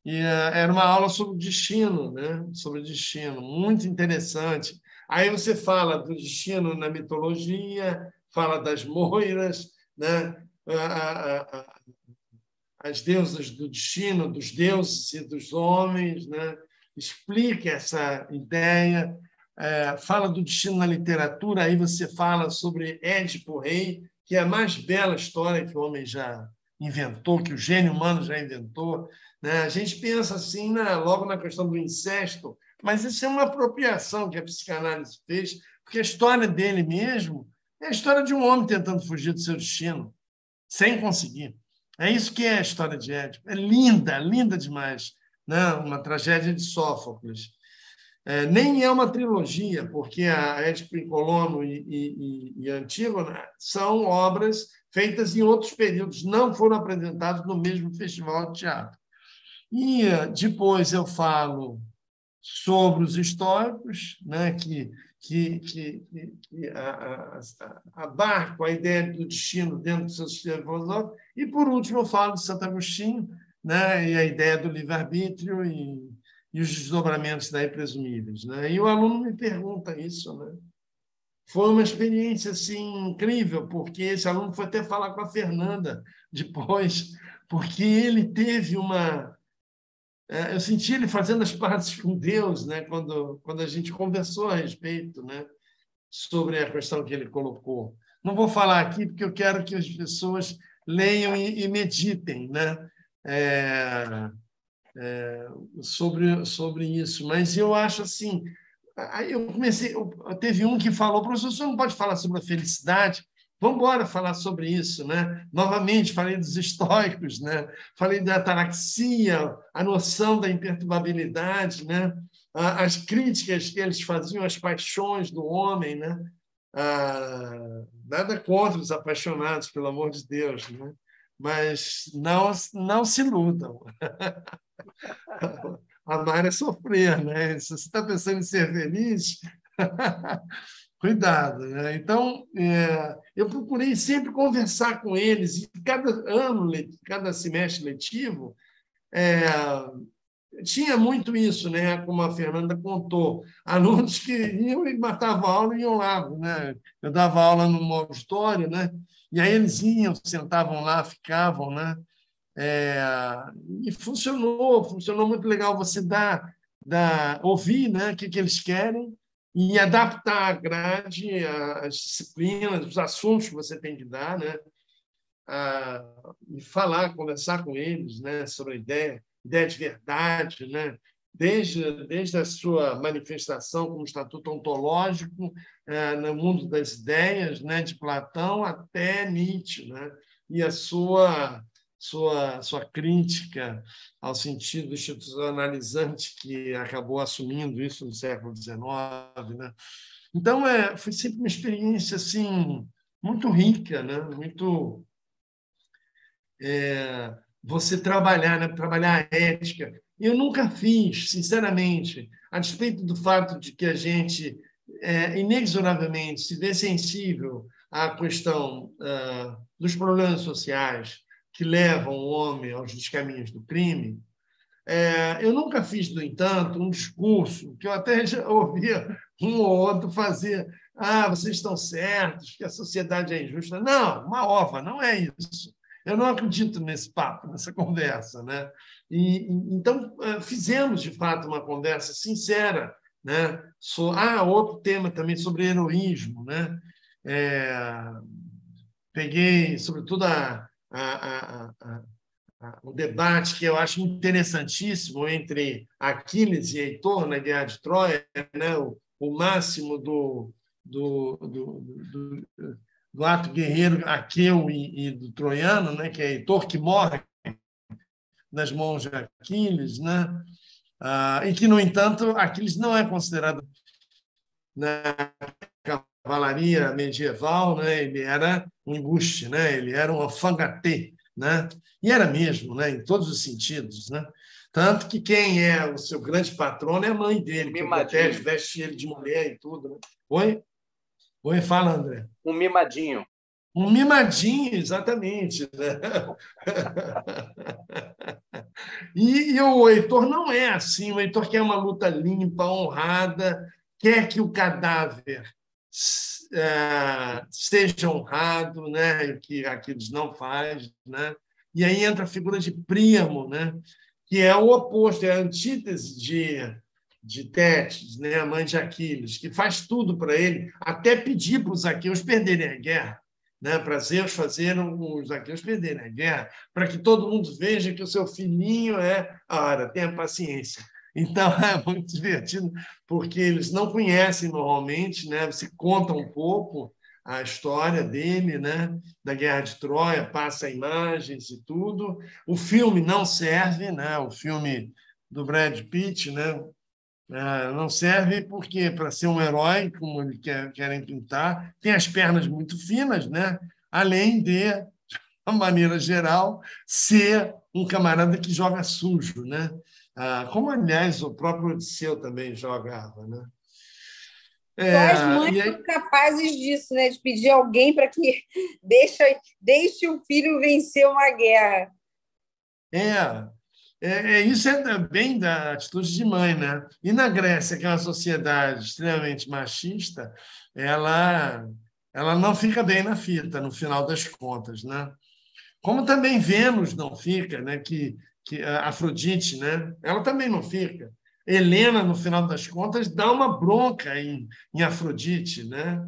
E uh, era uma aula sobre destino, né? Sobre destino, muito interessante. Aí você fala do destino na mitologia, fala das moiras, né? as deusas do destino, dos deuses e dos homens, né? explica essa ideia, é, fala do destino na literatura, aí você fala sobre Édipo Rei, que é a mais bela história que o homem já inventou, que o gênio humano já inventou. Né? A gente pensa assim, na, logo na questão do incesto, Mas isso é uma apropriação que a psicanálise fez, porque a história dele mesmo é a história de um homem tentando fugir do seu destino, sem conseguir. É isso que é a história de Édipo. É linda, linda demais. Né? Uma tragédia de Sófocles. É, nem é uma trilogia, porque a Édipo em Colono e, e, e Antígona são obras feitas em outros períodos, não foram apresentadas no mesmo festival de teatro. E depois eu falo sobre os históricos, né, que, que, que, que a, a, a ideia do destino dentro do seu sistema filosófico, e, por último, eu falo de Santo Agostinho né, e a ideia do livre-arbítrio e, e os desdobramentos daí presumíveis. Né? E o aluno me pergunta isso. Né? Foi uma experiência assim, incrível, porque esse aluno foi até falar com a Fernanda depois, porque ele teve uma é, eu senti ele fazendo as pazes com Deus, né? Quando quando a gente conversou a respeito, né? Sobre a questão que ele colocou. Não vou falar aqui porque eu quero que as pessoas leiam e meditem, né? É, é, sobre sobre isso. Mas eu acho assim, eu comecei, eu, teve um que falou, professor, você não pode falar sobre a felicidade? Vamos embora falar sobre isso, né? Novamente, falei dos estoicos, né? Falei da ataraxia, a noção da imperturbabilidade, né? As críticas que eles faziam às paixões do homem, né? Ah, nada contra os apaixonados, pelo amor de Deus, né? Mas não, não se iludam. Amar é sofrer, né? Se você está pensando em ser feliz, Cuidado. Né? Então, é, eu procurei sempre conversar com eles, e cada ano, cada semestre letivo, é, tinha muito isso, né? como a Fernanda contou. Alunos que iam e matavam aula e iam lá. Né? Eu dava aula num auditório, né? e aí eles iam, sentavam lá, ficavam. Né? É, e funcionou, funcionou muito legal. Você dá, dá ouvir né? o que, que eles querem e adaptar a grade, as disciplinas, os assuntos que você tem que dar, né? Ah, e falar, conversar com eles né? sobre a ideia, ideia de verdade, né? desde, desde a sua manifestação como estatuto ontológico ah, no mundo das ideias, né? de Platão até Nietzsche, né? e a sua sua, sua crítica ao sentido institucionalizante que acabou assumindo isso no século XIX. Né? Então, é, foi sempre uma experiência assim, muito rica, né? muito. É, você trabalhar, né? trabalhar a ética. Eu nunca fiz, sinceramente, a despeito do fato de que a gente é, inexoravelmente se vê sensível à questão uh, dos problemas sociais, que levam o homem aos descaminhos do crime. É, eu nunca fiz, no entanto, um discurso que eu até já ouvia um ou outro fazer. Ah, vocês estão certos, que a sociedade é injusta. Não, uma ova, não é isso. Eu não acredito nesse papo, nessa conversa. Né? E, então, é, fizemos, de fato, uma conversa sincera. Né? So, ah, outro tema também sobre heroísmo. Né? É, peguei, sobretudo, a, a, a, a, o debate que eu acho interessantíssimo entre Aquiles e Heitor na Guerra de Troia, né? o, o máximo do, do, do, do, do ato guerreiro aqueu e, e, do troiano, né? que é Heitor que morre nas mãos de Aquiles, né? Ah, e que, no entanto, Aquiles não é considerado na cavalaria medieval, né? ele era um embuste, né? ele era um alfangatê. Né? E era mesmo, né? em todos os sentidos. Né? Tanto que quem é o seu grande patrono é a mãe dele, que protege, veste ele de mulher e tudo. Né? Oi? Oi, fala, André. Um mimadinho. Um mimadinho, exatamente. Né? e, e, o Heitor não é assim. O Heitor quer uma luta limpa, honrada, quer que o cadáver seja honrado, né? que Aquiles não faz. Né? E aí entra a figura de Príamo, né? que é o oposto, é a antítese de, de Tétis, né? a mãe de Aquiles, que faz tudo para ele, até pedir para os aqueus perderem a guerra. Né, para Zeus fazer os aqueus perderem a guerra, para que todo mundo veja que o seu filhinho é. Ora, tenha paciência. Então é muito divertido, porque eles não conhecem normalmente, né? Você conta um pouco a história dele, né? Da Guerra de Troia, passa imagens e tudo. O filme não serve, né? O filme do Brad Pitt, né? É, não serve porque para ser um herói, como eles querem pintar, tem as pernas muito finas, né? Além de, de uma maneira geral, ser um camarada que joga sujo, né? Ah, como, aliás, o próprio Odisseu também jogava. Né? É, as mães aí... são capazes disso, né? de pedir alguém para que deixe, deixe o filho vencer uma guerra. É, é, é, isso é bem da atitude de mãe, né? E na Grécia, que é uma sociedade extremamente machista, ela, ela não fica bem na fita, no final das contas, né? Como também Vênus não fica, né? que, que Afrodite, né? ela também não fica. Helena, no final das contas, dá uma bronca em, em Afrodite. Né?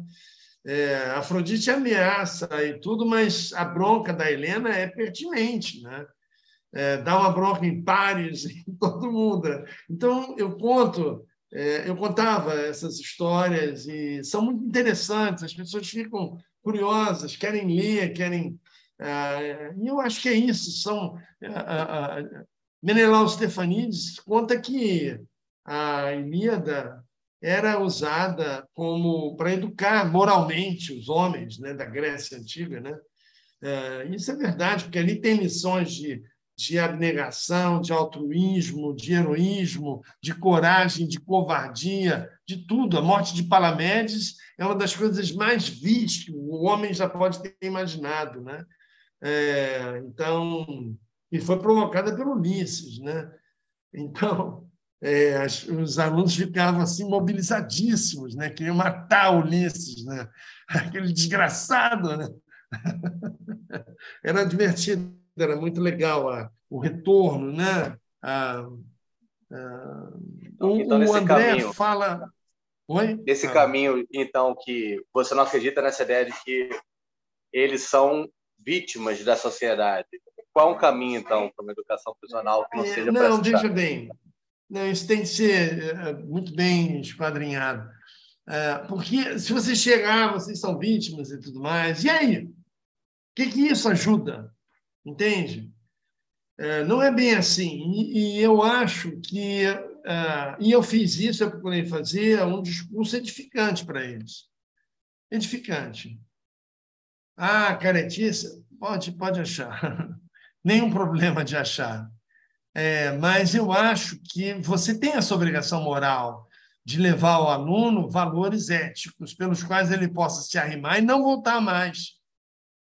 É, Afrodite ameaça e tudo, mas a bronca da Helena é pertinente. Né? É, dá uma bronca em Paris, em todo mundo. Então, eu conto, é, eu contava essas histórias e são muito interessantes, as pessoas ficam curiosas, querem ler, querem é, e eu acho que é isso. São, Menelau Stefanides conta que a Ilíada era usada como para educar moralmente os homens né, da Grécia antiga. Né? É, isso é verdade, porque ali tem lições de, de abnegação, de altruísmo, de heroísmo, de coragem, de covardia, de tudo. A morte de Palamedes é uma das coisas mais vis que o homem já pode ter imaginado. Né? É, então, e foi provocada pelo Ulisses, né? Então, é, as, os alunos ficavam assim mobilizadíssimos, né? Queriam matar Ulisses, né? Aquele desgraçado, né? Era divertido, era muito legal a, o retorno, né? A, a, o, então, o André caminho, fala. Oi? Esse ah. caminho, então, que você não acredita nessa ideia de que eles são vítimas da sociedade. Qual o caminho, então, para uma educação funcional que não é, seja Não, veja bem. Não, isso tem que ser é, muito bem esquadrinhado. É, porque se você chegar, vocês são vítimas e tudo mais, e aí? O que, que isso ajuda? Entende? Não é bem assim. E eu acho que. E eu fiz isso, eu procurei fazer um discurso edificante para eles. Edificante. Ah, caretice? Pode, pode achar. Nenhum problema de achar. É, mas eu acho que você tem essa obrigação moral de levar ao aluno valores éticos pelos quais ele possa se arrimar e não voltar mais.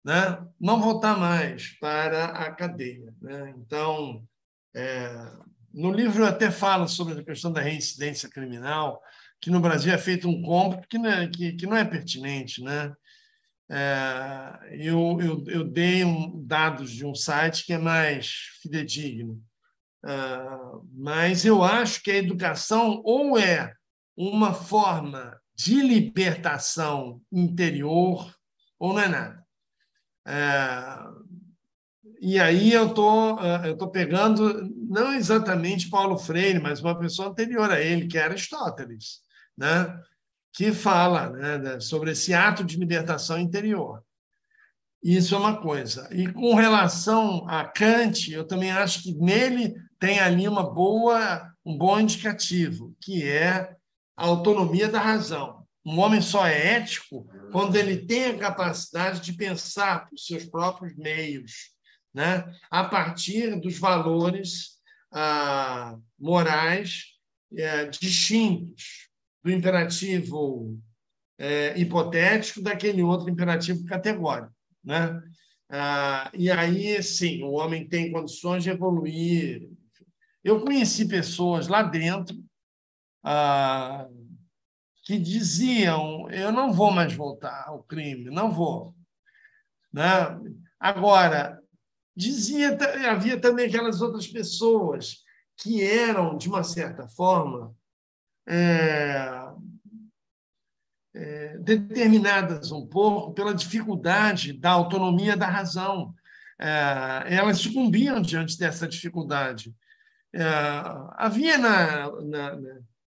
Né? Não voltar mais para a cadeia. Né? Então, é, no livro eu até falo sobre a questão da reincidência criminal, que no Brasil é feito um cômputo que não é, que, que não é pertinente. Né? É, eu, eu, eu dei um, dados de um site que é mais fidedigno. É, mas eu acho que a educação ou é uma forma de libertação interior ou não é nada. É, e aí eu tô, eu tô pegando não exatamente Paulo Freire, mas uma pessoa anterior a ele, que era Aristóteles, né? Que fala né, sobre esse ato de libertação interior. Isso é uma coisa. E com relação a Kant, eu também acho que nele tem ali uma boa, um bom indicativo, que é a autonomia da razão. Um homem só é ético quando ele tem a capacidade de pensar por seus próprios meios, né? a partir dos valores ah, morais eh, distintos do imperativo é, hipotético daquele outro imperativo categórico. Né? Ah, e aí, sim, o homem tem condições de evoluir. Eu conheci pessoas lá dentro ah, que diziam: eu não vou mais voltar ao crime, não vou. Né? Agora, dizia, havia também aquelas outras pessoas que eram, de uma certa forma, é, é, determinadas um pouco pela dificuldade da autonomia da razão. É, elas sucumbiam diante dessa dificuldade. é, havia na, na,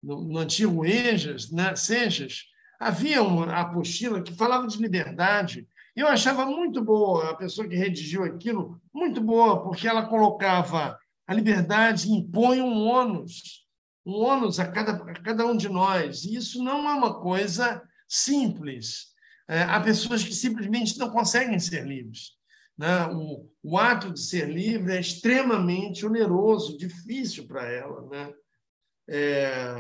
no, no, antigo Ejas, né, Sejas, havia uma apostila que falava de liberdade. Eu achava muito boa a pessoa que redigiu aquilo, muito boa, porque ela colocava a liberdade impõe um ônus, um ônus a cada, a cada um de nós. E isso não é uma coisa simples. É, há pessoas que simplesmente não conseguem ser livres. Né? O, o ato de ser livre é extremamente oneroso, difícil para ela. Né? É,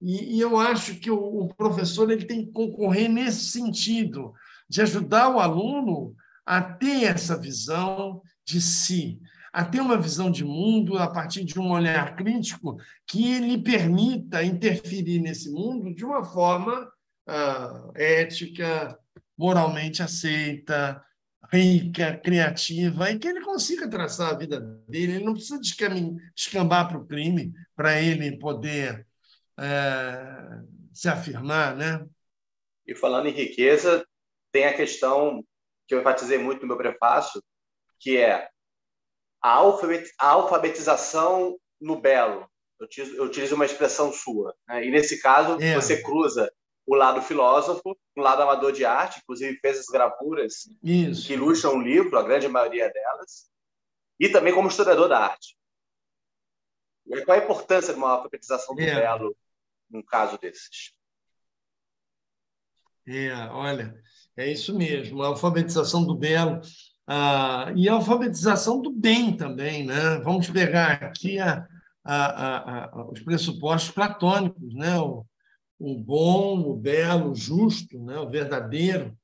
e, e, eu acho que o, o, professor ele tem que concorrer nesse sentido, de ajudar o aluno a ter essa visão de si, a ter uma visão de mundo a partir de um olhar crítico que lhe permita interferir nesse mundo de uma forma ah, ética, moralmente aceita, rica, criativa, e que ele consiga traçar a vida dele. Ele não precisa descambar para o crime para ele poder é, se afirmar, né? E falando em riqueza, tem a questão que eu enfatizei muito no meu prefácio, que é a alfabetização no belo. Eu utilizo, eu utilizo uma expressão sua. Né? E, nesse caso, é. você cruza o lado filósofo, o lado amador de arte, inclusive fez as gravuras Isso. que ilustram o livro, a grande maioria delas, e também como historiador da arte. E qual a importância de uma alfabetização do é. belo num caso desses? É, olha, é isso mesmo, a alfabetização do belo ah, e a alfabetização do bem também, né? Vamos pegar aqui a, a, a, os pressupostos platônicos, né? O, o bom, o belo, o justo, né? o verdadeiro,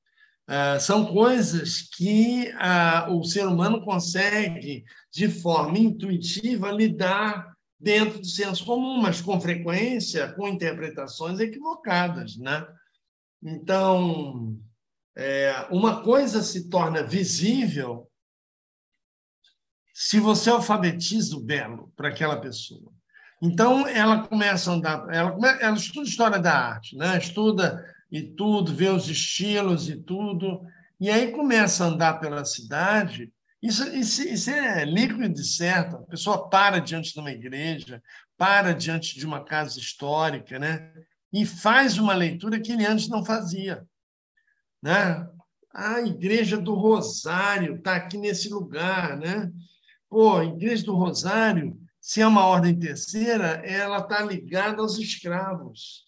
ah, são coisas que ah, o ser humano consegue, de forma intuitiva, lidar dentro do senso comum, mas com frequência com interpretações equivocadas. Né? Então, é, uma coisa se torna visível se você alfabetiza o belo para aquela pessoa. Então, ela começa a andar, ela, ela estuda história da arte, né? estuda e tudo, vê os estilos e tudo, e aí começa a andar pela cidade. Isso, isso, isso é líquido e certo. A pessoa para diante de uma igreja, para diante de uma casa histórica, né? e faz uma leitura que ele antes não fazia. Né? A Igreja do Rosário está aqui nesse lugar. Né? Pô, a Igreja do Rosário se é uma ordem terceira, ela está ligada aos escravos.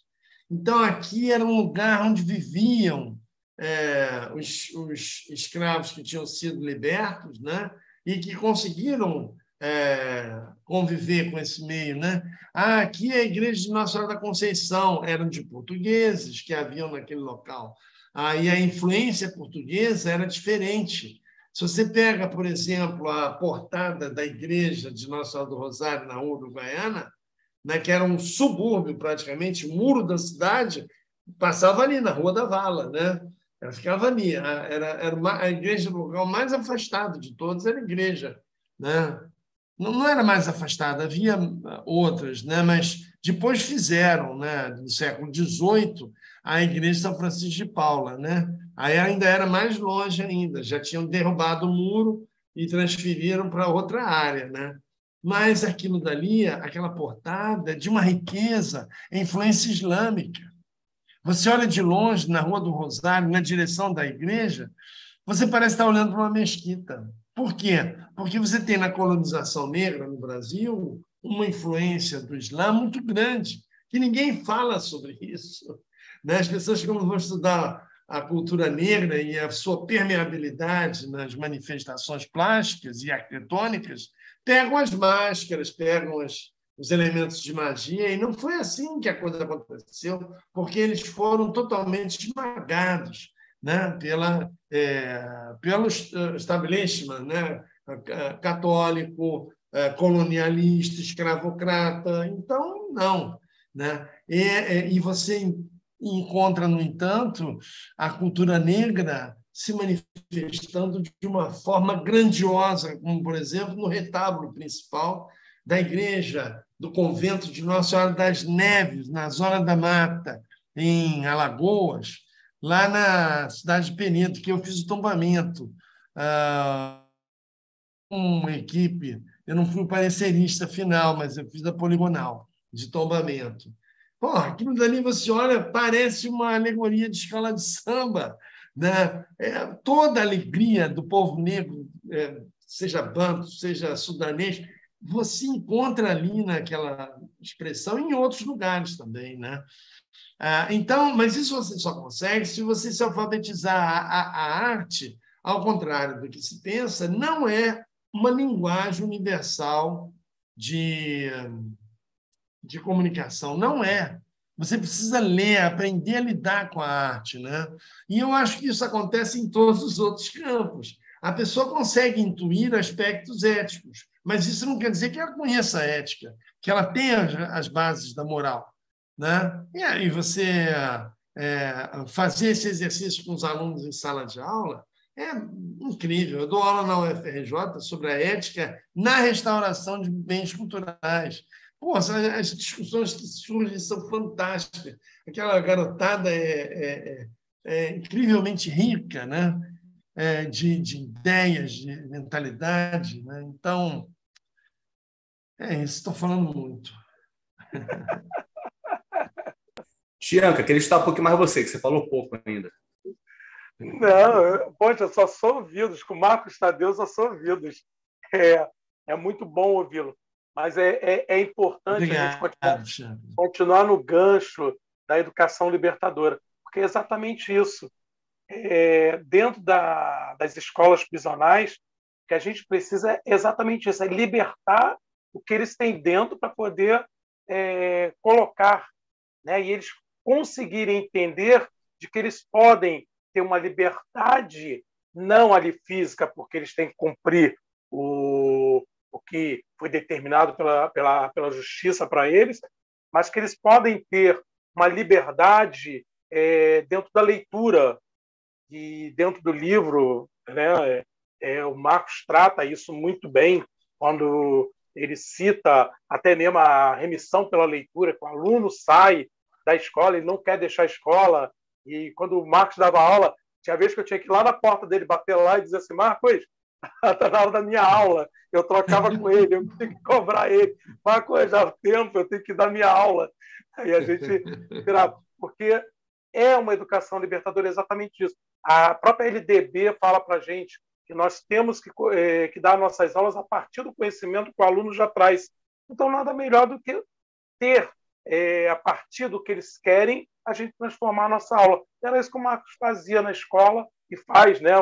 Então, aqui era um lugar onde viviam é, os, os, escravos que tinham sido libertos né? e que conseguiram é, conviver com esse meio. Né? Ah, aqui é a igreja de Nossa Senhora da Conceição, eram de portugueses que haviam naquele local. Aí a influência portuguesa era diferente. Se você pega, por exemplo, a portada da igreja de Nossa Senhora do Rosário, na Uruguaiana, né, que era um subúrbio praticamente, o muro da cidade passava ali na Rua da Vala, né? Ela ficava ali, era, era uma, a igreja do lugar mais afastado de todos, era a igreja, né? Não, não era mais afastada, havia outras, né? Mas depois fizeram, né? No século XVIII, a igreja de São Francisco de Paula, né? Aí ainda era mais longe ainda, já tinham derrubado o muro e transferiram para outra área, né? Mas aquilo dali, aquela portada, é de uma riqueza, é influência islâmica. Você olha de longe na Rua do Rosário, na direção da igreja, você parece estar olhando para uma mesquita. Por quê? Porque você tem na colonização negra no Brasil uma influência do Islã muito grande, que ninguém fala sobre isso. Né? As pessoas, quando vão estudar a cultura negra e a sua permeabilidade nas manifestações plásticas e arquitetônicas, pegam as máscaras, pegam as, os elementos de magia, e não foi assim que a coisa aconteceu, porque eles foram totalmente esmagados né, pela, é, pelo establishment né, católico, é, colonialista, escravocrata. Então, não. Né? E, e você encontra, no entanto, a cultura negra se manifestando de uma forma grandiosa, como, por exemplo, no retábulo principal da igreja do convento de Nossa Senhora das Neves, na Zona da Mata, em Alagoas, lá na cidade de Penedo, que eu fiz o tombamento. Ah, uma equipe Eu não fui o parecerista final, mas eu fiz a poligonal, de tombamento. Porra, aquilo dali você olha, parece uma alegoria de escola de samba. Né? É, toda a alegria do povo negro, é, seja banto, seja sudanês, você encontra ali naquela expressão em outros lugares também. Né? Ah, então, mas isso você só consegue se você se alfabetizar. A, a, arte, ao contrário do que se pensa, não é uma linguagem universal de, de comunicação. Não é. Você precisa ler, aprender a lidar com a arte. Né? E eu acho que isso acontece em todos os outros campos. A pessoa consegue intuir aspectos éticos, mas isso não quer dizer que ela conheça a ética, que ela tenha as bases da moral. Né? E aí você é, fazer esse exercício com os alunos em sala de aula é incrível. Eu dou aula na UFRJ sobre a ética na restauração de bens culturais. Pô, as discussões que surgem são fantásticas. Aquela garotada é, é, é, é incrivelmente rica, né? É, de, de, ideias, de mentalidade. Né? Então, é isso. Estou falando muito. Tianca, queria estar um pouquinho mais você, que você falou pouco ainda. Não, poxa, só sou ouvidos. Com o Marcos Tadeu, só sou ouvidos. É, é muito bom ouvi-lo. Mas é, é, é importante Obrigado, a gente continuar, continuar, no gancho da educação libertadora, porque é exatamente isso. É, dentro da, das escolas prisionais, o que a gente precisa é exatamente isso, é libertar o que eles têm dentro para poder é, colocar, né? e eles conseguirem entender de que eles podem ter uma liberdade não ali física, porque eles têm que cumprir o, o que foi determinado pela, pela, pela justiça para eles, mas que eles podem ter uma liberdade é, dentro da leitura e dentro do livro. Né? É, é, o Marcos trata isso muito bem quando ele cita até mesmo a remissão pela leitura, que o aluno sai da escola, ele não quer deixar a escola. E quando o Marcos dava aula, tinha vez que eu tinha que ir lá na porta dele, bater lá e dizer assim: Marcos, está na hora da minha aula. Eu trocava com ele, eu tenho que cobrar ele. Marcos, já o tempo, eu tenho que dar minha aula. Aí a gente porque é uma educação libertadora exatamente isso. A própria LDB fala para a gente que nós temos que, eh, que dar nossas aulas a partir do conhecimento que o aluno já traz. Então, nada melhor do que ter é, a partir do que eles querem, a gente transformar a nossa aula. Era isso que o Marcos fazia na escola e faz né,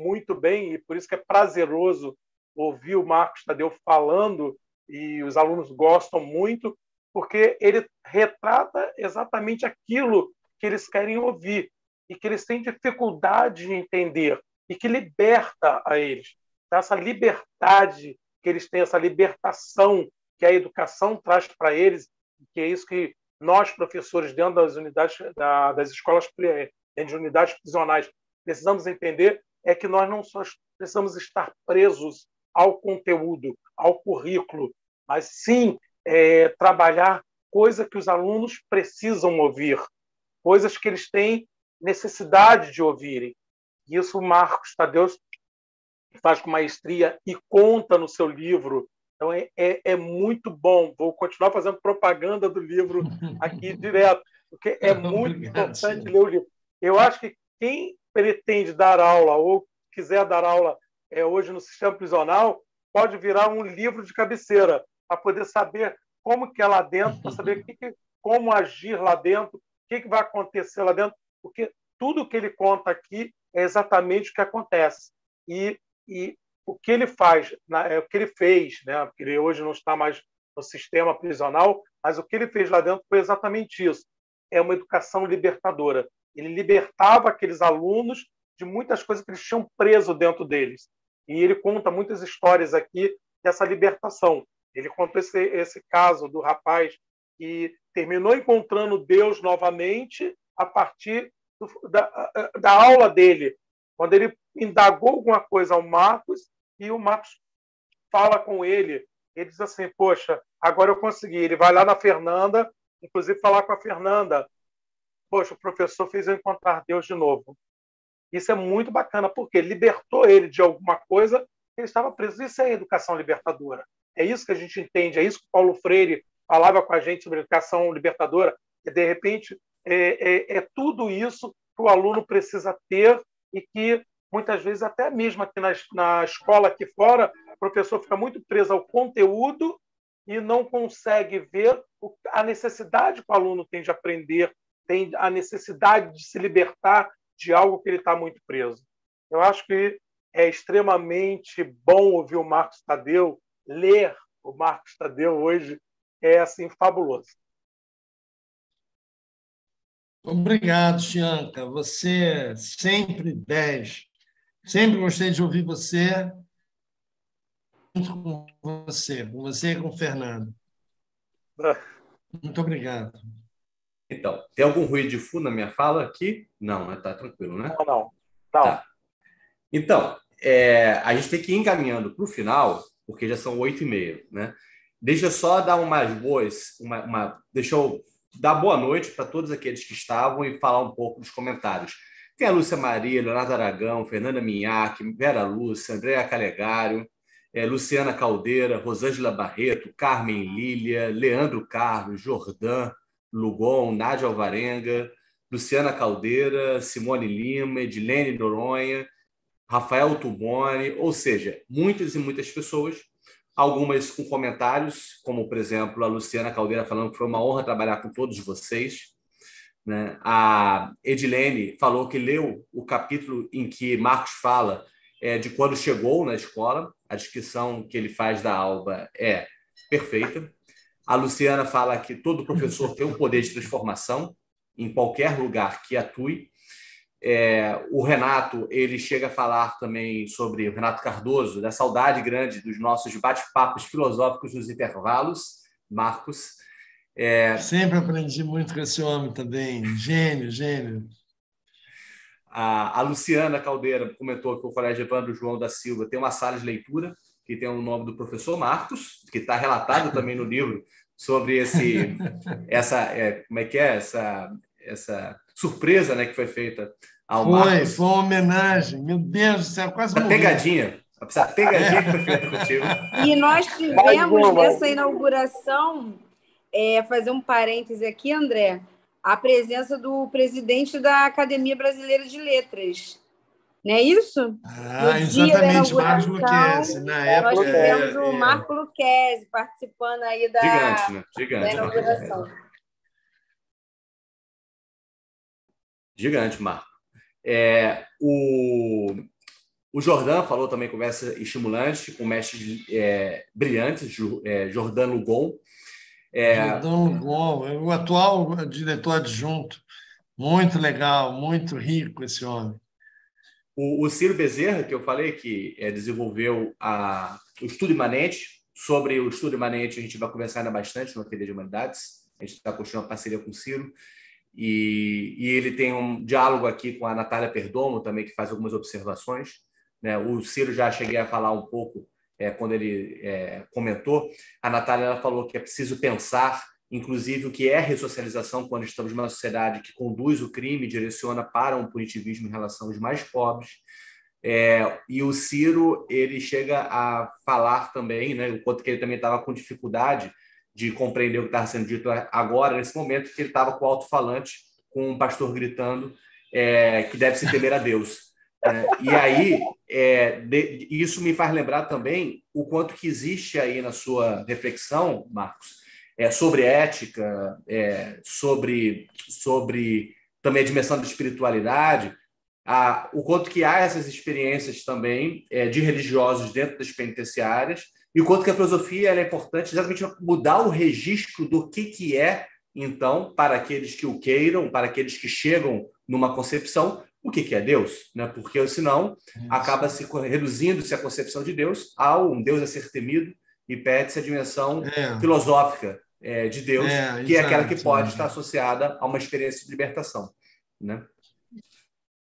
muito bem, e por isso que é prazeroso ouvir o Marcos Tadeu falando, e os alunos gostam muito, porque ele retrata exatamente aquilo que eles querem ouvir e que eles têm dificuldade de entender e que liberta a eles. Então, essa liberdade que eles têm, essa libertação que a educação traz para eles, que é isso que nós, professores, dentro das unidades, da, das escolas, dentro de unidades prisionais, precisamos entender é que nós não só precisamos estar presos ao conteúdo, ao currículo, mas sim é, trabalhar coisa que os alunos precisam ouvir, coisas que eles têm necessidade de ouvirem. Isso o Marcos Tadeu faz com maestria e conta no seu livro então é, é, é, muito bom. Vou continuar fazendo propaganda do livro aqui direto, porque é muito Obrigado, importante ler o livro. Eu acho que quem pretende dar aula ou quiser dar aula é, hoje no sistema prisional pode virar um livro de cabeceira para poder saber como que é lá dentro, para saber que, que, como agir lá dentro, o que, que vai acontecer lá dentro, porque tudo que ele conta aqui é exatamente o que acontece. E, e o que ele faz, é, o que ele fez, né? Porque ele hoje não está mais no sistema prisional, mas o que ele fez lá dentro foi exatamente isso. É uma educação libertadora. Ele libertava aqueles alunos de muitas coisas que eles tinham preso dentro deles. E ele conta muitas histórias aqui dessa libertação. Ele contou esse, esse caso do rapaz que terminou encontrando Deus novamente a partir do, da, da aula dele, quando ele indagou alguma coisa ao Marcos e o Marcos fala com ele. Ele diz assim: Poxa, agora eu consegui. Ele vai lá na Fernanda, inclusive falar com a Fernanda. Poxa, o professor fez eu encontrar Deus de novo. Isso é muito bacana, porque libertou ele de alguma coisa que ele estava preso. Isso é educação libertadora. É isso que a gente entende, é isso que Paulo Freire falava com a gente sobre educação libertadora, que de repente é, é, é tudo isso que o aluno precisa ter e que muitas vezes até mesmo aqui na, na escola aqui fora, o professor fica muito preso ao conteúdo e não consegue ver a necessidade que o aluno tem de aprender, tem a necessidade de se libertar de algo que ele está muito preso. Eu acho que é extremamente bom ouvir o Marcos Tadeu, ler o Marcos Tadeu hoje é assim fabuloso. Obrigado, Chianca. Você sempre 10. Sempre gostei de ouvir você com você, com você e com o Fernando. Muito obrigado. Então, tem algum ruído de fundo na minha fala aqui? Não, né? Tá tranquilo, né? Não, não. não. Tá. Então, é, a gente tem que ir encaminhando para o final, porque já são oito e meia, né? Deixa eu só dar umas boas, uma, uma, deixa eu dar boa noite para todos aqueles que estavam e falar um pouco dos comentários. Tem a Lúcia Maria, Leonardo Aragão, Fernanda Minhac, Vera Lúcia, Andréa Calegário, é, Luciana Caldeira, Rosângela Barreto, Carmen Lília, Leandro Carlos, Jordã Lugon, Nádia Alvarenga, Luciana Caldeira, Simone Lima, Edilene Noronha, Rafael Tubone, ou seja, muitas e muitas pessoas, algumas com comentários, como, por exemplo, a Luciana Caldeira falando que foi uma honra trabalhar com todos vocês. Né? A Edilene falou que leu o capítulo em que Marcos fala é, de quando chegou na escola, a descrição que ele faz da Alba é perfeita. A Luciana fala que todo professor tem um poder de transformação em qualquer lugar que atue. É, o Renato ele chega a falar também sobre o Renato Cardoso, da saudade grande dos nossos bate-papos filosóficos nos intervalos, Marcos. É... Sempre aprendi muito com esse homem também, gênio, gênio. A, a Luciana Caldeira comentou que o Colégio Evandro João da Silva tem uma sala de leitura que tem o nome do professor Marcos, que está relatado também no livro sobre esse, essa, é, como é que é essa, essa surpresa, né, que foi feita ao foi, Marcos. Foi uma homenagem, meu Deus do céu, quase uma pegadinha. Essa pegadinha que foi feita contigo. E nós tivemos nessa inauguração, é, fazer um parêntese aqui, André, a presença do presidente da Academia Brasileira de Letras. Não é isso? Ah, exatamente, Marcos Luquezzi. Na época, nós tivemos é, o é. Marco Luquezzi participando aí da, Gigante, né? Gigante, da inauguração. Gigante, Marco. É, o, o Jordan falou também conversa estimulante com mestres é, brilhantes, é, Jordan Lugon, é... Jordão Lugon, o atual diretor adjunto. Muito legal, muito rico esse homem. O, o Ciro Bezerra, que eu falei que é, desenvolveu a, o estudo imanente, sobre o estudo imanente a gente vai conversar ainda bastante no Ateliê de Humanidades, a gente está construindo uma parceria com o Ciro, e, e, ele tem um diálogo aqui com a Natália Perdomo também, que faz algumas observações. Né? O Ciro já cheguei a falar um pouco é, quando ele é, comentou, a Natália falou que é preciso pensar, inclusive, o que é ressocialização quando estamos numa sociedade que conduz o crime, direciona para um punitivismo em relação aos mais pobres. É, e o Ciro ele chega a falar também, né, o quanto que ele também estava com dificuldade de compreender o que estava sendo dito agora, nesse momento que ele estava com o alto-falante, com um pastor gritando é, que deve se temer a Deus. É, e aí, é, de, isso me faz lembrar também o quanto que existe aí na sua reflexão, Marcos, é, sobre ética, é, sobre, sobre também a dimensão da espiritualidade, a, o quanto que há essas experiências também é, de religiosos dentro das penitenciárias e o quanto que a filosofia é importante exatamente mudar o registro do que, que é, então, para aqueles que o queiram, para aqueles que chegam numa concepção, o que, que é Deus, né? Porque senão acaba se reduzindo-se a concepção de Deus a um Deus a ser temido e perde-se a dimensão é. filosófica é, de Deus, é, que é aquela que pode estar associada a uma experiência de libertação, né?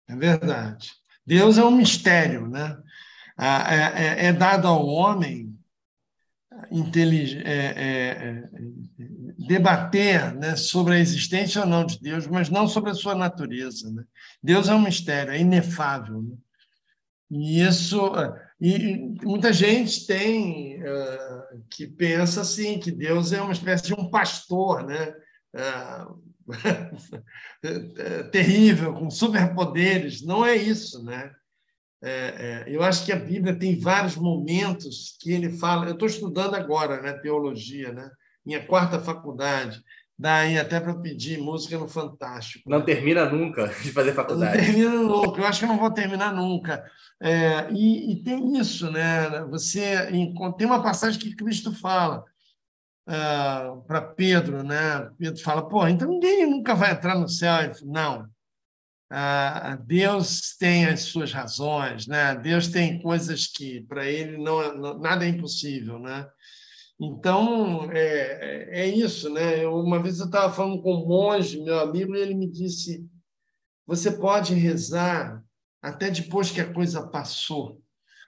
É verdade. Deus é um mistério, né? É, é, é dado ao homem é, debater né, sobre a existência ou não de Deus, mas não sobre a sua natureza. Né? Deus é um mistério, é inefável. Né? E isso, E muita gente tem uh, que pensa assim que Deus é uma espécie de um pastor, né? Uh, terrível, com superpoderes. Não é isso, né? É, é, eu acho que a Bíblia tem vários momentos que ele fala. Eu estou estudando agora, né, teologia, né? Minha quarta faculdade. Daí até para pedir música no Fantástico. Não termina nunca de fazer faculdade. Não termina nunca. Eu acho que não vou terminar nunca. É, e, e, tem isso, né? Você tem uma passagem que Cristo fala uh, para Pedro, né? Pedro fala: pô, então ninguém nunca vai entrar no céu. Ele não. Uh, Deus tem as suas razões, né? Deus tem coisas que para ele não, não, nada é impossível, né? Então, é, é isso, né? Uma vez eu estava falando com um monge, meu amigo, e ele me disse: você pode rezar até depois que a coisa passou,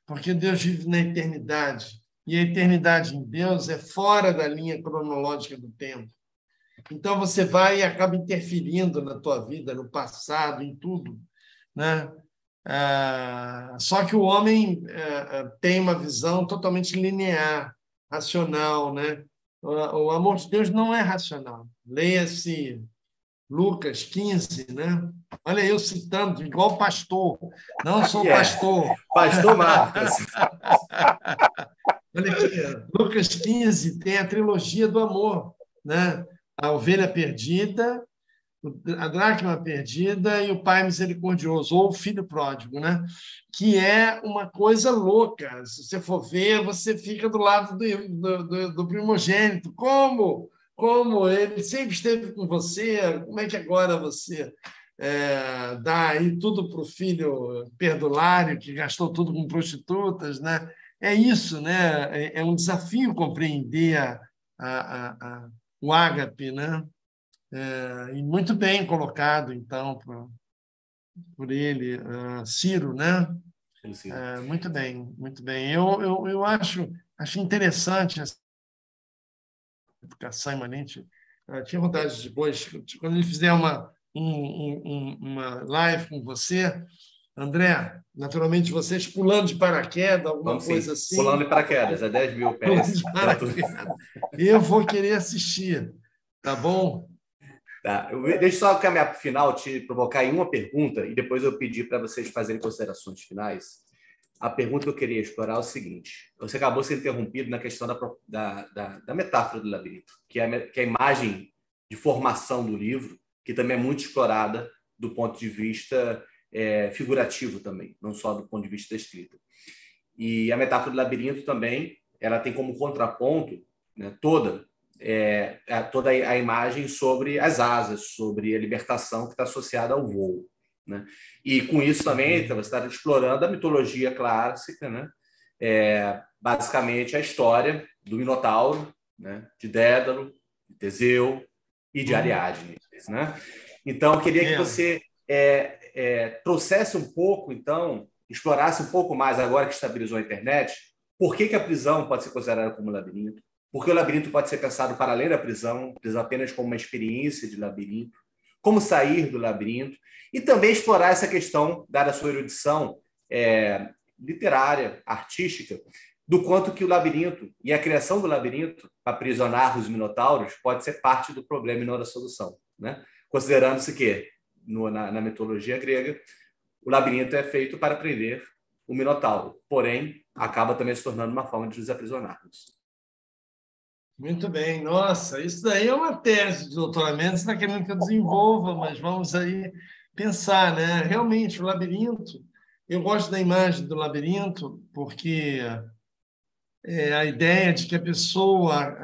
porque Deus vive na eternidade. E a eternidade em Deus é fora da linha cronológica do tempo. Então você vai e acaba interferindo na tua vida, no passado, em tudo, né? Ah, só que o homem ah, tem uma visão totalmente linear racional, né? O amor de Deus não é racional. Leia-se Lucas 15, né? Olha eu citando, igual pastor. Não sou yeah. pastor. Pastor Marcos. Olha aqui, Lucas 15 tem a trilogia do amor, né? A ovelha perdida, a dracma perdida e o pai misericordioso, ou o filho pródigo, né? que é uma coisa louca. Se você for ver, você fica do lado do, do, do primogênito. Como? Como ele sempre esteve com você, como é que agora você é, dá aí tudo para o filho perdulário, que gastou tudo com prostitutas? Né? É isso, né? é, é um desafio compreender a, a, a, o ágape, né? É, e muito bem colocado, então, por, por ele, uh, Ciro, né? É, muito bem, muito bem. Eu, eu, eu acho, acho interessante essa educação imanente. Eu tinha vontade de depois, quando ele fizer uma, um, um, uma live com você, André, naturalmente vocês pulando de paraquedas, alguma Vamos, coisa sim. assim. Pulando de paraquedas, é 10 mil pés. Eu vou querer assistir, tá bom? Tá. Deixa só caminhar para o final, te provocar em uma pergunta e depois eu pedir para vocês fazerem considerações finais. A pergunta que eu queria explorar é o seguinte: você acabou sendo interrompido na questão da, da, da, da metáfora do labirinto, que é, a, que é a imagem de formação do livro, que também é muito explorada do ponto de vista é, figurativo também, não só do ponto de vista da escrita. E a metáfora do labirinto também, ela tem como contraponto né, toda é, toda a imagem sobre as asas, sobre a libertação que está associada ao voo. Né? E com isso também você está explorando a mitologia clássica, né? É, basicamente a história do Minotauro, né? de Dédalo, de Teseu e de uhum. Ariadne. Né? Então, eu queria que você é, é, trouxesse um pouco, então, explorasse um pouco mais, agora que estabilizou a internet, por que, que a prisão pode ser considerada como labirinto, porque o labirinto pode ser pensado para além da prisão, apenas como uma experiência de labirinto, como sair do labirinto, e também explorar essa questão, dada a sua erudição é, literária, artística, do quanto que o labirinto e a criação do labirinto para aprisionar os minotauros pode ser parte do problema e não da solução. Né? Considerando-se que, no, na, na mitologia grega, o labirinto é feito para prender o minotauro, porém, acaba também se tornando uma forma de nos aprisionnarmos. Muito bem, nossa, isso daí é uma tese de doutoramento, você está querendo que eu desenvolva, mas vamos aí pensar, né? Realmente, o labirinto, eu gosto da imagem do labirinto porque é a ideia de que a pessoa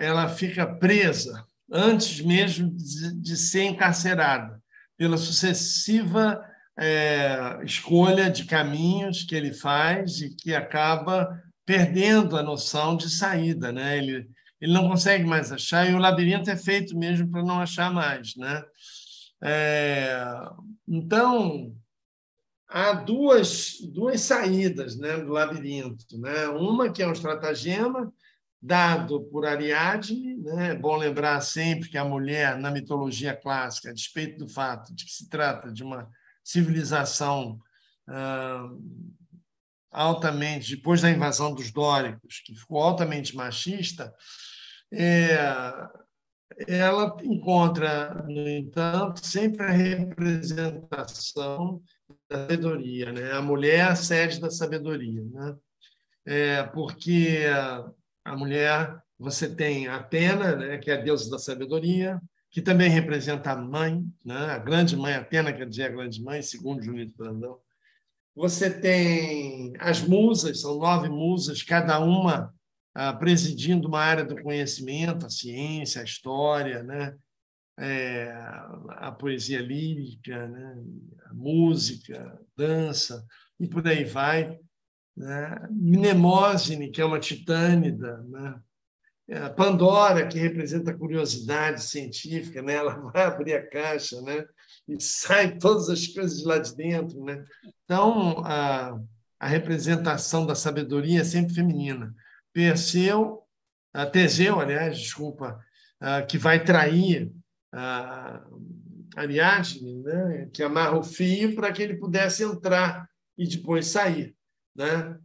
ela fica presa antes mesmo de ser encarcerada pela sucessiva é, escolha de caminhos que ele faz e que acaba perdendo a noção de saída, né? Ele ele não consegue mais achar, e o labirinto é feito mesmo para não achar mais. Né? É, então, há duas, duas saídas né, do labirinto. Né? Uma que é um estratagema dado por Ariadne. Né? É bom lembrar sempre que a mulher, na mitologia clássica, a despeito do fato de que se trata de uma civilização altamente, depois da invasão dos dóricos, que ficou altamente machista, é, ela encontra, no entanto, sempre a representação da sabedoria, né? A mulher é a sede da sabedoria, né? É, porque a mulher, você tem Atena, né, que é a deusa da sabedoria, que também representa a mãe, né? a grande mãe, Atena quer dizer a grande mãe, segundo Junito Brandão. Você tem as musas, são nove musas, cada uma ah, presidindo uma área do conhecimento, a ciência, a história, né? É, a poesia lírica, né? a música, a dança, e por aí vai. Né? Que é uma titânida, né? É, Pandora, que representa a curiosidade científica, né? ela vai abrir a caixa né? E sai todas as coisas lá de dentro. Né? Então, a, a representação da sabedoria é sempre feminina. Perseu, a Teseu, aliás, desculpa, que vai trair a Ariadne, né? que amarra o fio para que ele pudesse entrar e depois sair. Né?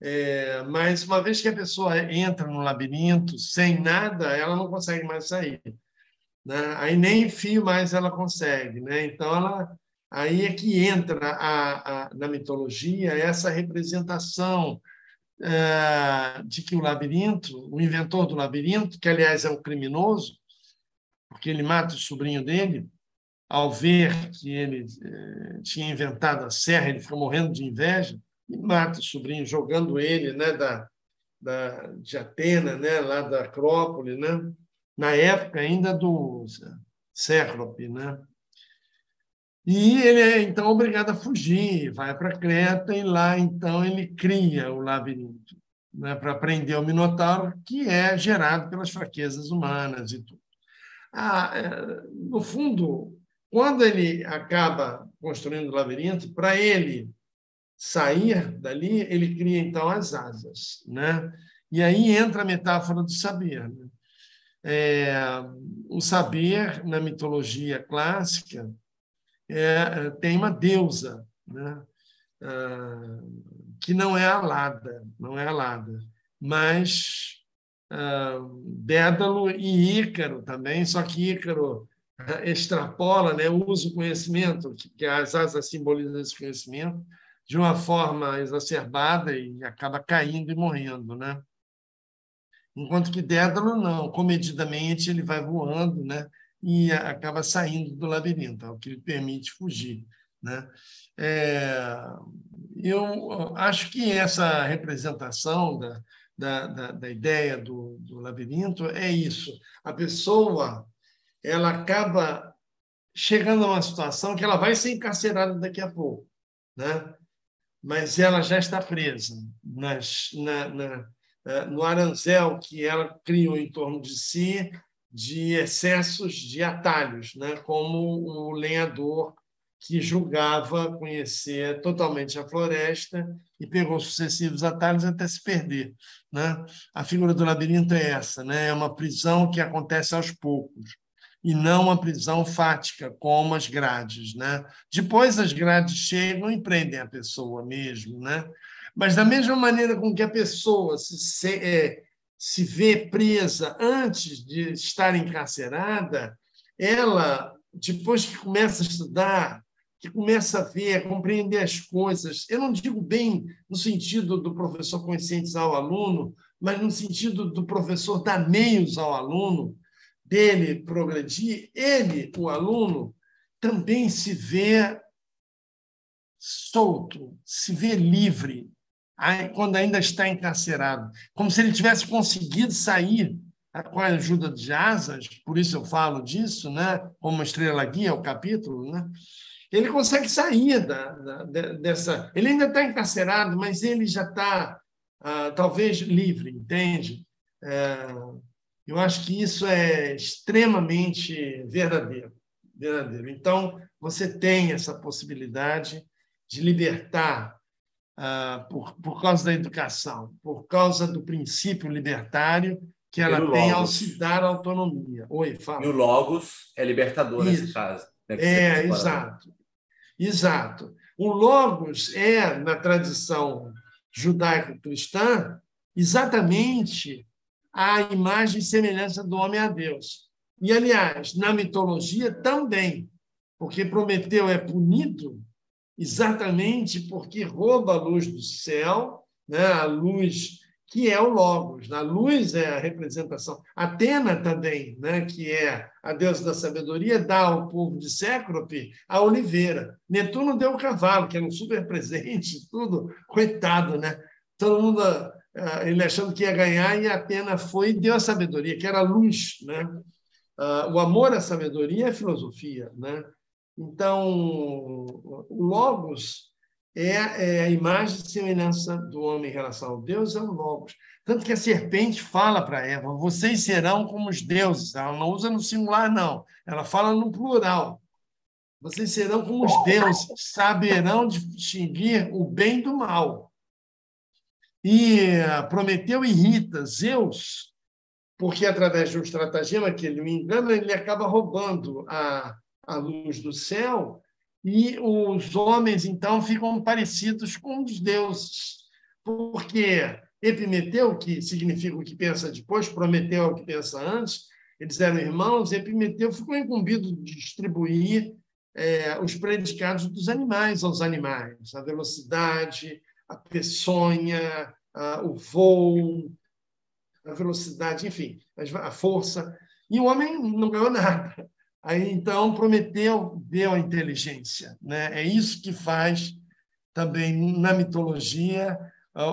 É, mas uma vez que a pessoa entra no labirinto sem nada, ela não consegue mais sair. Né? Aí nem fio mais ela consegue. Né? Então, ela, aí é que entra a, a, na mitologia essa representação é, de que o labirinto, o inventor do labirinto, que aliás é um criminoso, porque ele mata o sobrinho dele, ao ver que ele é, tinha inventado a serra, ele ficou morrendo de inveja e mata o sobrinho, jogando ele né, da, da, de Atena, né, lá da Acrópole, né, na época ainda do Céclope. Né? E ele é então obrigado a fugir, vai para Creta e lá então ele cria o labirinto né, para prender o Minotauro, que é gerado pelas fraquezas humanas e tudo. Ah, é, no fundo, quando ele acaba construindo o labirinto, para ele sair dali, ele cria então as asas, né? E aí entra a metáfora do saber. Né? É, o saber na mitologia clássica é, tem uma deusa, né? Ah, que não é alada, não é alada, mas ah, Dédalo e Ícaro também, só que Ícaro ah, extrapola, né? usa o conhecimento, que as asas simbolizam esse conhecimento, de uma forma exacerbada e acaba caindo e morrendo, né? Enquanto que Dédalo não, comedidamente ele vai voando, né? E acaba saindo do labirinto, é o que lhe permite fugir, né? É, eu acho que essa representação da, da, da, da ideia do, do labirinto é isso. A pessoa ela acaba chegando a uma situação que ela vai ser encarcerada daqui a pouco, né? mas ela já está presa nas, na, na, no aranzel que ela criou em torno de si de excessos de atalhos, né? como o lenhador que julgava conhecer totalmente a floresta e pegou sucessivos atalhos até se perder. Né? A figura do labirinto é essa, né? é uma prisão que acontece aos poucos e não uma prisão fática, como as grades. Né? Depois as grades chegam e prendem a pessoa mesmo. Né? Mas, da mesma maneira com que a pessoa se, se, é, se vê presa antes de estar encarcerada, ela, depois que começa a estudar, que começa a ver, a compreender as coisas, eu não digo bem no sentido do professor conscientizar o aluno, mas no sentido do professor dar meios ao aluno, dele progredir, ele, o aluno, também se vê solto, se vê livre, quando ainda está encarcerado, como se ele tivesse conseguido sair com a ajuda de asas, por isso eu falo disso, né? como estrela guia, o capítulo, né? ele consegue sair da, da, dessa. Ele ainda está encarcerado, mas ele já está, ah, talvez, livre, entende? É, eu acho que isso é extremamente verdadeiro. verdadeiro. Então, você tem essa possibilidade de libertar ah, por, por causa da educação, por causa do princípio libertário que ela Pelo tem logos. ao se dar autonomia. Oi, fala. E o Logos é libertador Isso. nesse caso. é, exato. Exato. O Logos é, na tradição judaico-cristã exatamente a imagem e semelhança do homem a Deus. E, aliás, na mitologia também, porque Prometeu é punido exatamente porque rouba a luz do céu, né? a luz que é o Logos. A luz é a representação. Atena também, né? que é a deusa da sabedoria, dá ao povo de Cécrope a oliveira. Netuno deu o cavalo, que era um super presente, tudo. Coitado, né? Todo mundo eh, ele achando que ia ganhar, e Atena foi e deu a sabedoria, que era a luz. Né? Ah, o amor à sabedoria é filosofia. Né? Então, Logos é, é a imagem e semelhança do homem em relação ao Deus, é o Logos. Tanto que a serpente fala para Eva: vocês serão como os deuses. Ela não usa no singular, não. Ela fala no plural. Vocês serão como os deuses, saberão distinguir o bem do mal. E eh, Prometeu irrita Zeus, porque através de um estratagema que ele engana, ele acaba roubando a, a luz do céu e os homens, então, ficam parecidos com os deuses, porque Epimeteu, que significa o que pensa depois, Prometeu é o que pensa antes, eles eram irmãos, Epimeteu ficou incumbido de distribuir é, os predicados dos animais aos animais, a velocidade, a peçonha, a, o voo, a velocidade, enfim, a força. E o homem não ganhou nada. Aí, então, Prometeu deu a inteligência. Né? É isso que faz também, na mitologia,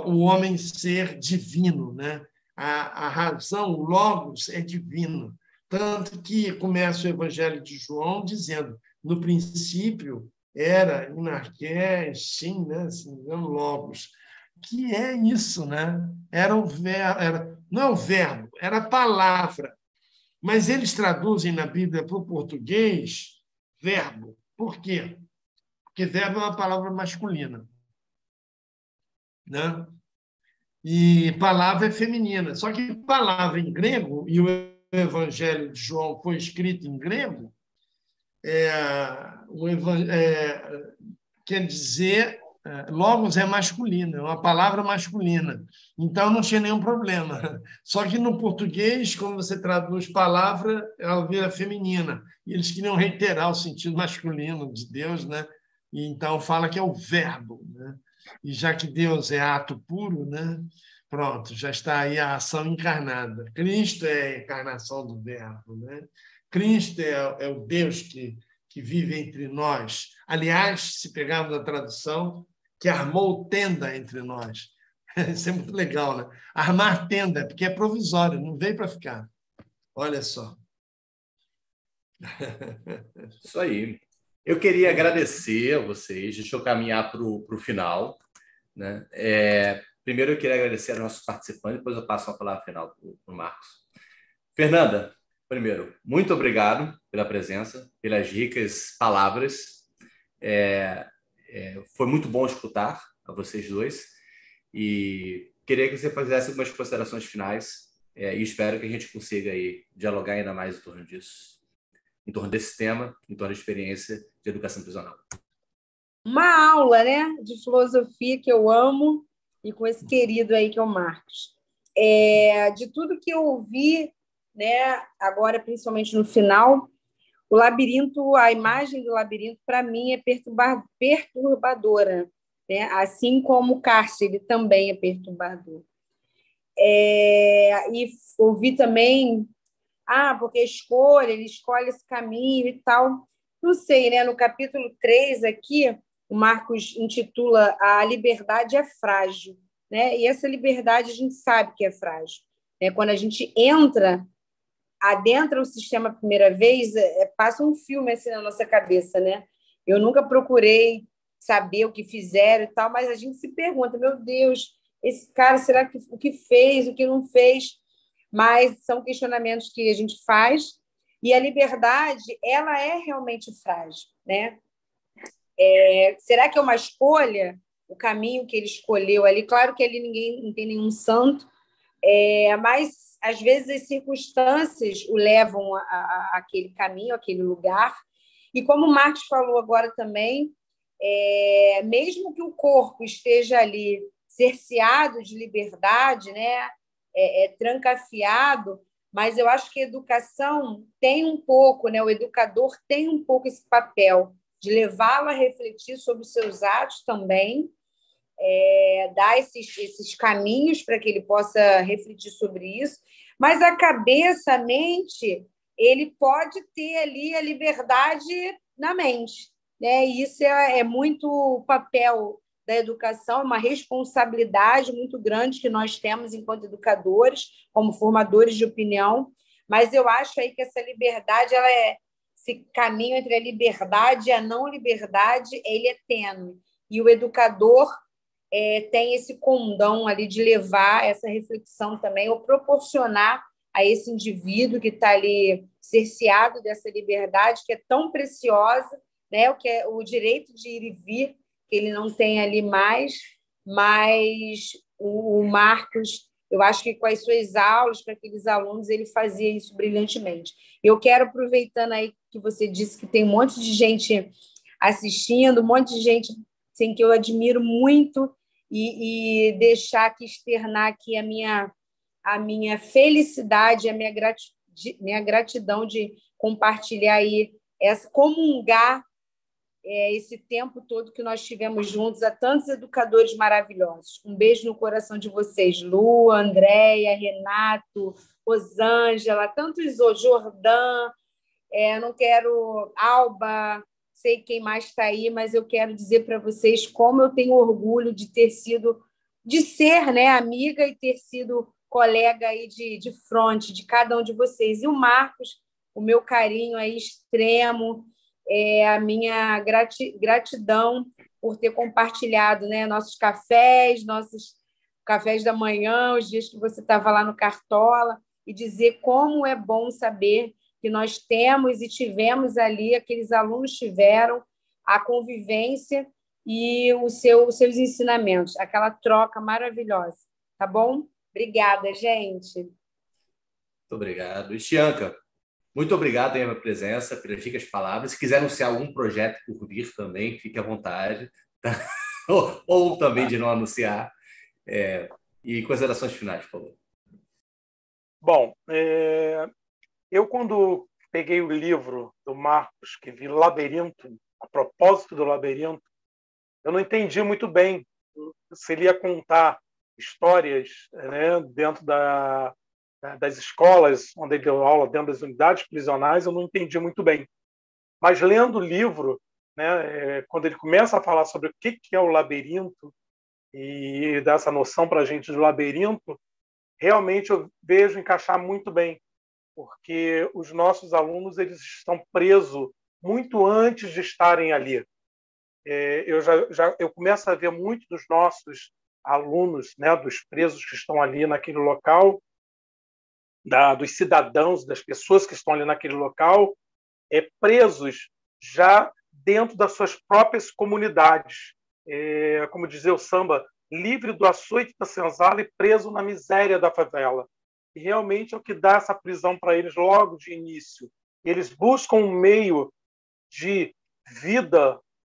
o homem ser divino. Né? A, a razão, o Logos, é divino. Tanto que começa o Evangelho de João dizendo: no princípio era inarqués, sim, né? Assim, logos. Que é isso, né? Era o verbo, era, não é o verbo, era a palavra. Mas eles traduzem na Bíblia para o português verbo. Por quê? Porque verbo é uma palavra masculina. Né? E palavra é feminina. Só que palavra em grego, e o Evangelho de João foi escrito em grego, é, o, é, quer dizer logos é masculino, é uma palavra masculina. Então não tinha nenhum problema. Só que no português, quando você traduz palavra, ela vira feminina. E eles queriam reiterar o sentido masculino de Deus, né? E então fala que é o verbo, né? E já que Deus é ato puro, né? Pronto, já está aí a ação encarnada. Cristo é a encarnação do verbo, né? Cristo é, é o Deus que que vive entre nós. Aliás, se pegarmos a tradução, que armou tenda entre nós. Isso é muito legal, né? Armar tenda, porque é provisório, não veio para ficar. Olha só. Isso aí. Eu queria agradecer a vocês, deixa eu caminhar para o final. Né? É, primeiro, eu queria agradecer aos nossos participantes, depois eu passo a palavra final para o Marcos. Fernanda, primeiro, muito obrigado pela presença, pelas ricas palavras. É, é, foi muito bom escutar a vocês dois e queria que você fizesse algumas considerações finais é, e espero que a gente consiga aí dialogar ainda mais em torno disso, em torno desse tema, em torno da experiência de educação prisional. Uma aula, né, de filosofia que eu amo e com esse querido aí que é o Marcos. É, de tudo que eu ouvi, né, agora principalmente no final, o labirinto, a imagem do labirinto, para mim, é perturbadora, né? assim como o cárcere também é perturbador. É, e ouvi também, ah, porque escolha, ele escolhe esse caminho e tal. Não sei, né? no capítulo 3 aqui, o Marcos intitula A Liberdade é Frágil. Né? E essa liberdade a gente sabe que é frágil. Né? Quando a gente entra adentra o sistema a primeira vez, é, é, passa um filme assim na nossa cabeça, né? Eu nunca procurei saber o que fizeram e tal, mas a gente se pergunta, meu Deus, esse cara, será que o que fez, o que não fez? Mas são questionamentos que a gente faz e a liberdade, ela é realmente frágil, né? É, será que é uma escolha o caminho que ele escolheu ali? Claro que ali ninguém não tem nenhum santo, é, mas às vezes as circunstâncias o levam a, aquele caminho, aquele lugar. E como o Marcos falou agora também, é, mesmo que o corpo esteja ali cerceado de liberdade, né? É, é, trancafiado, mas eu acho que a educação tem um pouco, né? O educador tem um pouco esse papel de levá-lo a refletir sobre os seus atos também, é, dar esses, esses caminhos para que ele possa refletir sobre isso, mas a cabeça, a mente, ele pode ter ali a liberdade na mente. Né? E isso é, é muito papel da educação, uma responsabilidade muito grande que nós temos enquanto educadores, como formadores de opinião, mas eu acho aí que essa liberdade, ela é esse caminho entre a liberdade e a não liberdade, ele é tênue. E o educador é, tem esse condão ali de levar essa reflexão também, ou proporcionar a esse indivíduo que está ali cerceado dessa liberdade que é tão preciosa, né? O que é o direito de ir e vir que ele não tem ali mais, mas o, o Marcos, eu acho que com as suas aulas para aqueles alunos ele fazia isso brilhantemente. Eu quero aproveitando aí que você disse que tem um monte de gente assistindo, um monte de gente assim, que eu admiro muito e, e deixar aqui externar aqui a minha a minha felicidade, a minha, grati minha gratidão de compartilhar aí, essa, comungar é, esse tempo todo que nós tivemos juntos, a tantos educadores maravilhosos. Um beijo no coração de vocês, Lu, Andréia, Renato, Rosângela, tantos outros, Jordã, é, não quero, Alba, sei quem mais está aí, mas eu quero dizer para vocês como eu tenho orgulho de ter sido, de ser né, amiga e ter sido colega aí de, de fronte de cada um de vocês. E o Marcos, o meu carinho aí extremo, é a minha grati, gratidão por ter compartilhado né, nossos cafés, nossos cafés da manhã, os dias que você estava lá no Cartola, e dizer como é bom saber que nós temos e tivemos ali, aqueles alunos tiveram a convivência e o seu, os seus ensinamentos, aquela troca maravilhosa, tá bom? Obrigada, gente. Muito obrigado. Estianca, muito obrigado pela presença, pelas ricas palavras. Se quiser anunciar algum projeto por vir também, fique à vontade. Tá? ou, ou, também de não anunciar. É, e considerações finais, por favor. Bom, é, eu quando peguei o livro do Marcos, que vi Labirinto, a propósito do labirinto, eu não entendi muito bem se ele ia contar histórias né, dentro da, das escolas onde ele deu aula, dentro das unidades prisionais, eu não entendi muito bem. Mas lendo o livro, né, é, quando ele começa a falar sobre o que é o labirinto e dá essa noção para a gente do labirinto, realmente eu vejo encaixar muito bem, porque os nossos alunos eles estão presos muito antes de estarem ali. É, eu já, já eu começo a ver muito dos nossos alunos, né, dos presos que estão ali naquele local, da, dos cidadãos, das pessoas que estão ali naquele local, é, presos já dentro das suas próprias comunidades. É, como dizia o samba, livre do açoite da senzala e preso na miséria da favela. Realmente é o que dá essa prisão para eles logo de início. Eles buscam um meio de vida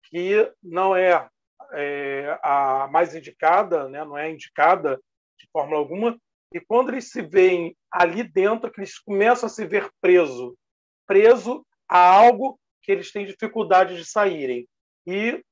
que não é é, a mais indicada, né, não é indicada de forma alguma, e quando eles se veem ali dentro, que eles começam a se ver preso, preso a algo que eles têm dificuldade de saírem. E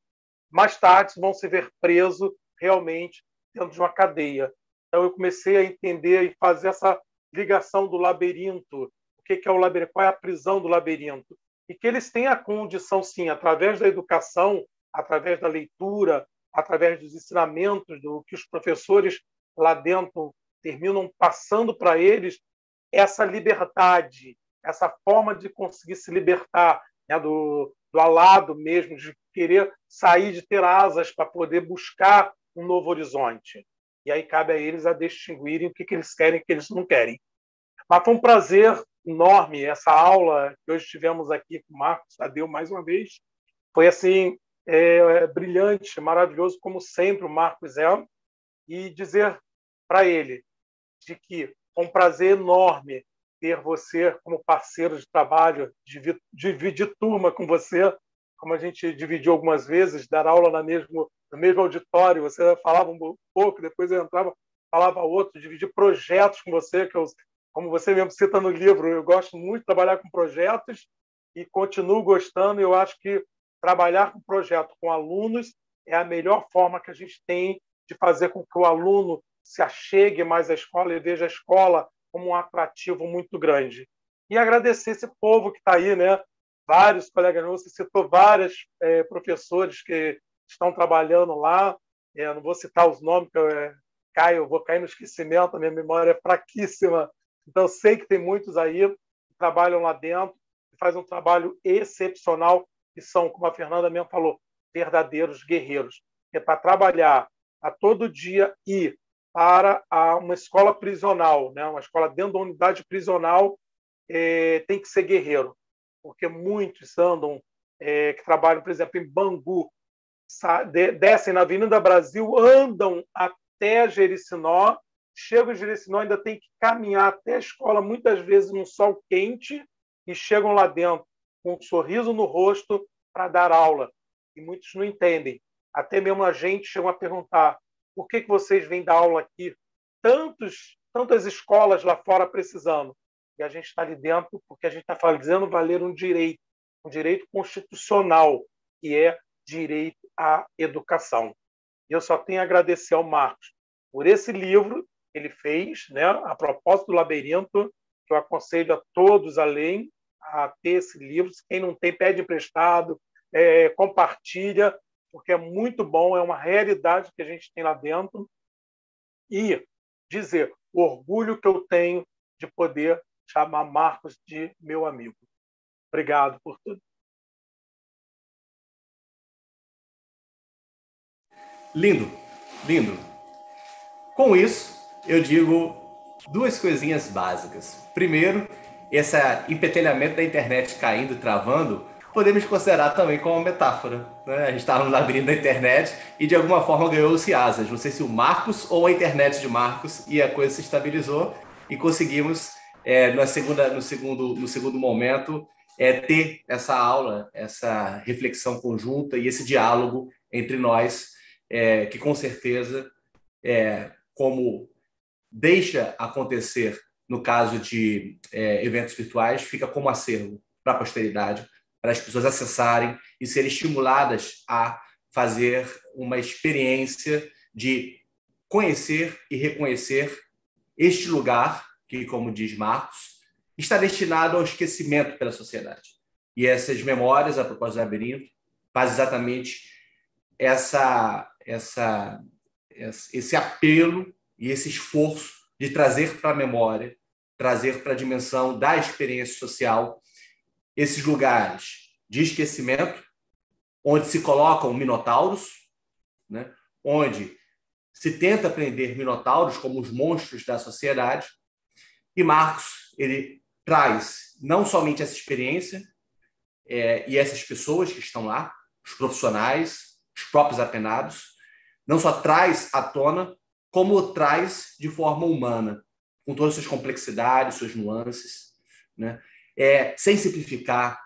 mais tarde vão se ver preso realmente dentro de uma cadeia. Então eu comecei a entender e fazer essa ligação do labirinto. O que é o labirinto? Qual é a prisão do labirinto? E que eles têm a condição, sim, através da educação, através da leitura, através dos ensinamentos do que os professores lá dentro terminam passando para eles essa liberdade, essa forma de conseguir se libertar né, do, do alado mesmo, de querer sair, de ter asas para poder buscar um novo horizonte. E aí cabe a eles a distinguirem o que, que eles querem e o que eles não querem. Mas foi um prazer enorme essa aula que hoje tivemos aqui com o Marcos Tadeu mais uma vez. Foi assim é, brilhante, maravilhoso, como sempre, o Marcos é, e dizer para ele de que é um prazer enorme ter você como parceiro de trabalho, dividir turma com você, como a gente dividiu algumas vezes, dar aula na mesmo, no mesmo auditório, você falava um pouco, depois eu entrava, falava outro, dividir projetos com você, que eu, como você mesmo cita no livro, eu gosto muito de trabalhar com projetos e continuo gostando. Eu acho que trabalhar com projeto com alunos é a melhor forma que a gente tem de fazer com que o aluno se achegue mais à escola e veja a escola como um atrativo muito grande. E agradecer esse povo que está aí, né? Vários colegas meus, você citou vários é, professores que estão trabalhando lá. É, não vou citar os nomes, que eu é, caio, vou cair no esquecimento, a minha memória é fraquíssima. Então, sei que tem muitos aí que trabalham lá dentro, que fazem um trabalho excepcional, e são, como a Fernanda mesmo falou, verdadeiros guerreiros. É para trabalhar a todo dia e para a, uma escola prisional, né? uma escola dentro da unidade prisional, é, tem que ser guerreiro porque muitos andam, é, que trabalham, por exemplo, em Bangu, descem na Avenida Brasil, andam até Jericinó, chegam em Jericinó, ainda tem que caminhar até a escola, muitas vezes no sol quente, e chegam lá dentro com um sorriso no rosto para dar aula. E muitos não entendem. Até mesmo a gente chega a perguntar por que, que vocês vêm dar aula aqui? Tantos, tantas escolas lá fora precisando e a gente está ali dentro porque a gente está fazendo valer um direito, um direito constitucional, que é direito à educação. E eu só tenho a agradecer ao Marcos por esse livro que ele fez, né, a propósito do labirinto, que eu aconselho a todos a lerem, a ter esse livro. Quem não tem, pede emprestado, é, compartilha, porque é muito bom, é uma realidade que a gente tem lá dentro. E dizer o orgulho que eu tenho de poder chamar Marcos de meu amigo. Obrigado por tudo. Lindo, lindo. Com isso, eu digo duas coisinhas básicas. Primeiro, esse empetelhamento da internet caindo, travando, podemos considerar também como uma metáfora. Né? A gente estava no labirinto da internet e de alguma forma ganhou-se asas. Não sei se o Marcos ou a internet de Marcos, e a coisa se estabilizou e conseguimos é, na segunda, no, segundo, no segundo momento, é ter essa aula, essa reflexão conjunta e esse diálogo entre nós, é, que com certeza, é, como deixa acontecer no caso de é, eventos virtuais, fica como acervo para a posteridade, para as pessoas acessarem e serem estimuladas a fazer uma experiência de conhecer e reconhecer este lugar que, como diz Marcos, está destinado ao esquecimento pela sociedade. E essas memórias, a propósito do labirinto, faz exatamente essa, essa, esse apelo e esse esforço de trazer para a memória, trazer para a dimensão da experiência social esses lugares de esquecimento, onde se colocam minotauros, né? onde se tenta aprender minotauros como os monstros da sociedade, e Marcos, ele traz não somente essa experiência é, e essas pessoas que estão lá, os profissionais, os próprios apenados, não só traz à tona, como traz de forma humana, com todas as suas complexidades, suas nuances, né? é, sem simplificar,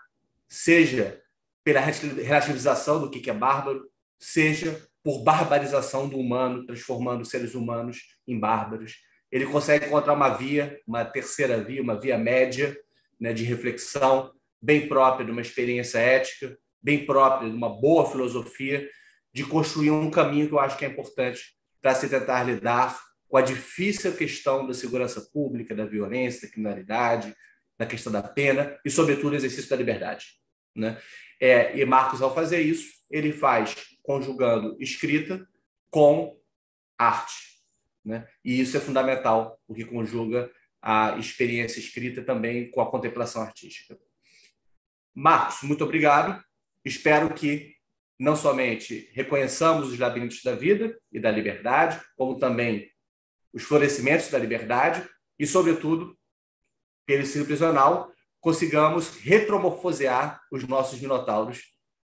seja pela relativização do que é bárbaro, seja por barbarização do humano, transformando seres humanos em bárbaros, ele consegue encontrar uma via, uma terceira via, uma via média né, de reflexão, bem própria de uma experiência ética, bem própria de uma boa filosofia, de construir um caminho que eu acho que é importante para se tentar lidar com a difícil questão da segurança pública, da violência, da criminalidade, da questão da pena e, sobretudo, o exercício da liberdade. Né? É, e Marcos, ao fazer isso, ele faz conjugando escrita com arte. Né? E isso é fundamental, porque conjuga a experiência escrita também com a contemplação artística. Marcos, muito obrigado. Espero que não somente reconheçamos os labirintos da vida e da liberdade, como também os florescimentos da liberdade e, sobretudo, pelo ensino prisional, consigamos retromorfosear os nossos minotauros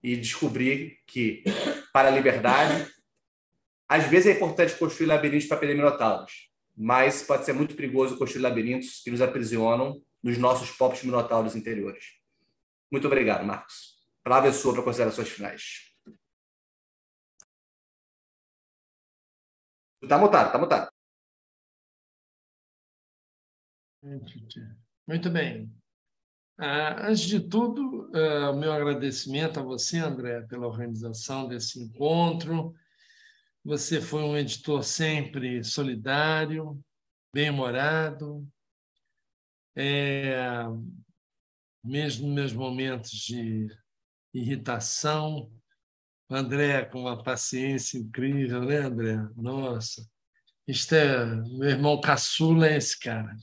e descobrir que, para a liberdade, às vezes é importante construir labirintos para perder minotauros, mas pode ser muito perigoso construir labirintos que nos aprisionam nos nossos próprios minotauros interiores. Muito obrigado, Marcos. palavra é sua para considerações finais. Está mutado, está mutado. Muito bem. Ah, antes de tudo, ah, o meu agradecimento a você, André, pela organização desse encontro. Você foi um editor sempre solidário, bem-humorado, é, mesmo nos meus momentos de irritação. André, com uma paciência incrível, né, André? Nossa, isto é. Meu irmão caçula é esse cara.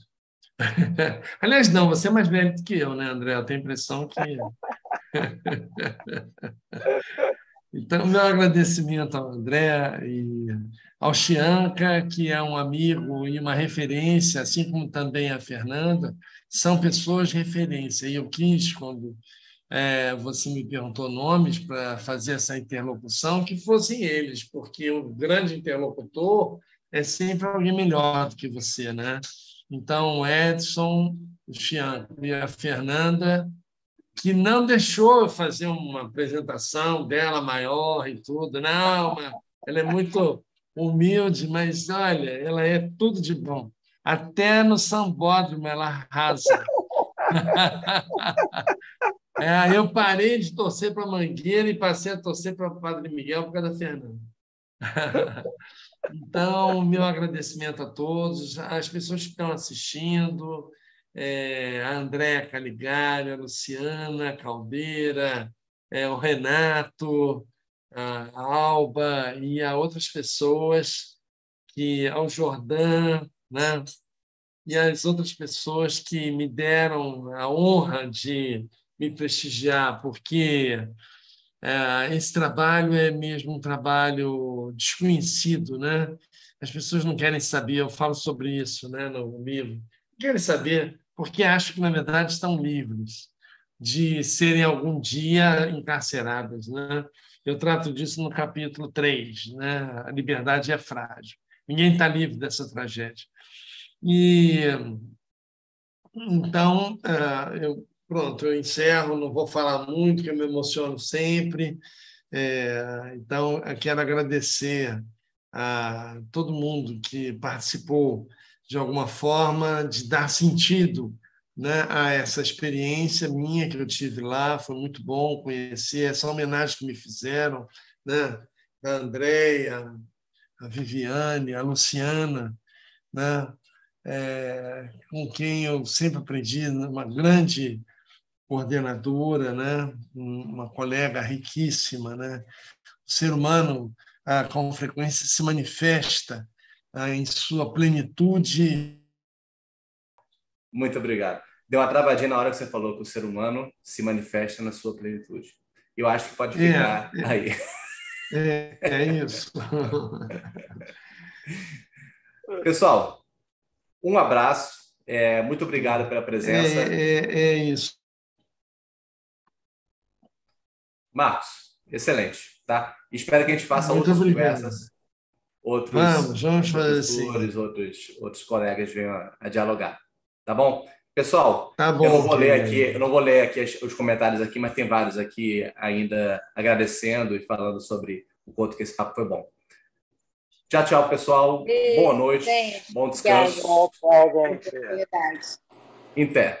Aliás, não, você é mais velho do que eu, né, André? Eu tenho a impressão que. então, meu agradecimento ao André e ao Chianca, que é um amigo e uma referência, assim como também a Fernanda, são pessoas referência. E eu quis, quando é, você me perguntou nomes para fazer essa interlocução, que fossem eles, porque o grande interlocutor é sempre alguém melhor do que você, né? Então, o Edson, o Chianco e a Fernanda, que não deixou eu fazer uma apresentação dela maior e tudo. Não, ela é muito humilde, mas olha, ela é tudo de bom. Até no sambódromo ela arrasa. É, eu parei de torcer para Mangueira e passei a torcer para o Padre Miguel por causa da Fernanda. Então, meu agradecimento a todos, as pessoas que estão assistindo, é, a Andréa Caligari, a Luciana Caldeira, é, o Renato, a Alba e a outras pessoas, que ao Jordão, né? e as outras pessoas que me deram a honra de me prestigiar, porque é, esse trabalho é mesmo um trabalho desconhecido, né? As pessoas não querem saber, eu falo sobre isso né, no livro, não querem saber porque acham que, na verdade, estão livres de serem algum dia encarceradas. Né? Eu trato disso no capítulo 3, né? a liberdade é frágil. Ninguém está livre dessa tragédia. E então, é, eu Pronto, eu encerro, não vou falar muito, que eu me emociono sempre. É, então, quero agradecer a todo mundo que participou de alguma forma de dar sentido né, a essa experiência minha que eu tive lá. Foi muito bom conhecer essa homenagem que me fizeram, né, a Andréia, a Viviane, a Luciana, né, é, com quem eu sempre aprendi uma grande coordenadora, né? uma colega riquíssima. Né? O ser humano, ah, com frequência, se manifesta em sua plenitude. Muito obrigado. Deu uma travadinha na hora que você falou que o ser humano se manifesta na sua plenitude. Eu acho que pode ficar é, aí. É, é isso. Pessoal, um abraço. É, muito obrigado pela presença. É, é, é isso. Marcos, excelente, tá? Espero que a gente faça Muito outras obrigado. conversas. Outros, vamos, vamos fazer assim. outros, outros colegas venham a, a, dialogar. Tá bom? Pessoal, tá bom, eu não vou ler aqui, eu não vou ler aqui os comentários aqui, mas tem vários aqui ainda agradecendo e falando sobre o quanto que esse papo foi bom. Tchau, tchau, pessoal. Beijo, Boa noite. Bom descanso. Obrigado. Em pé.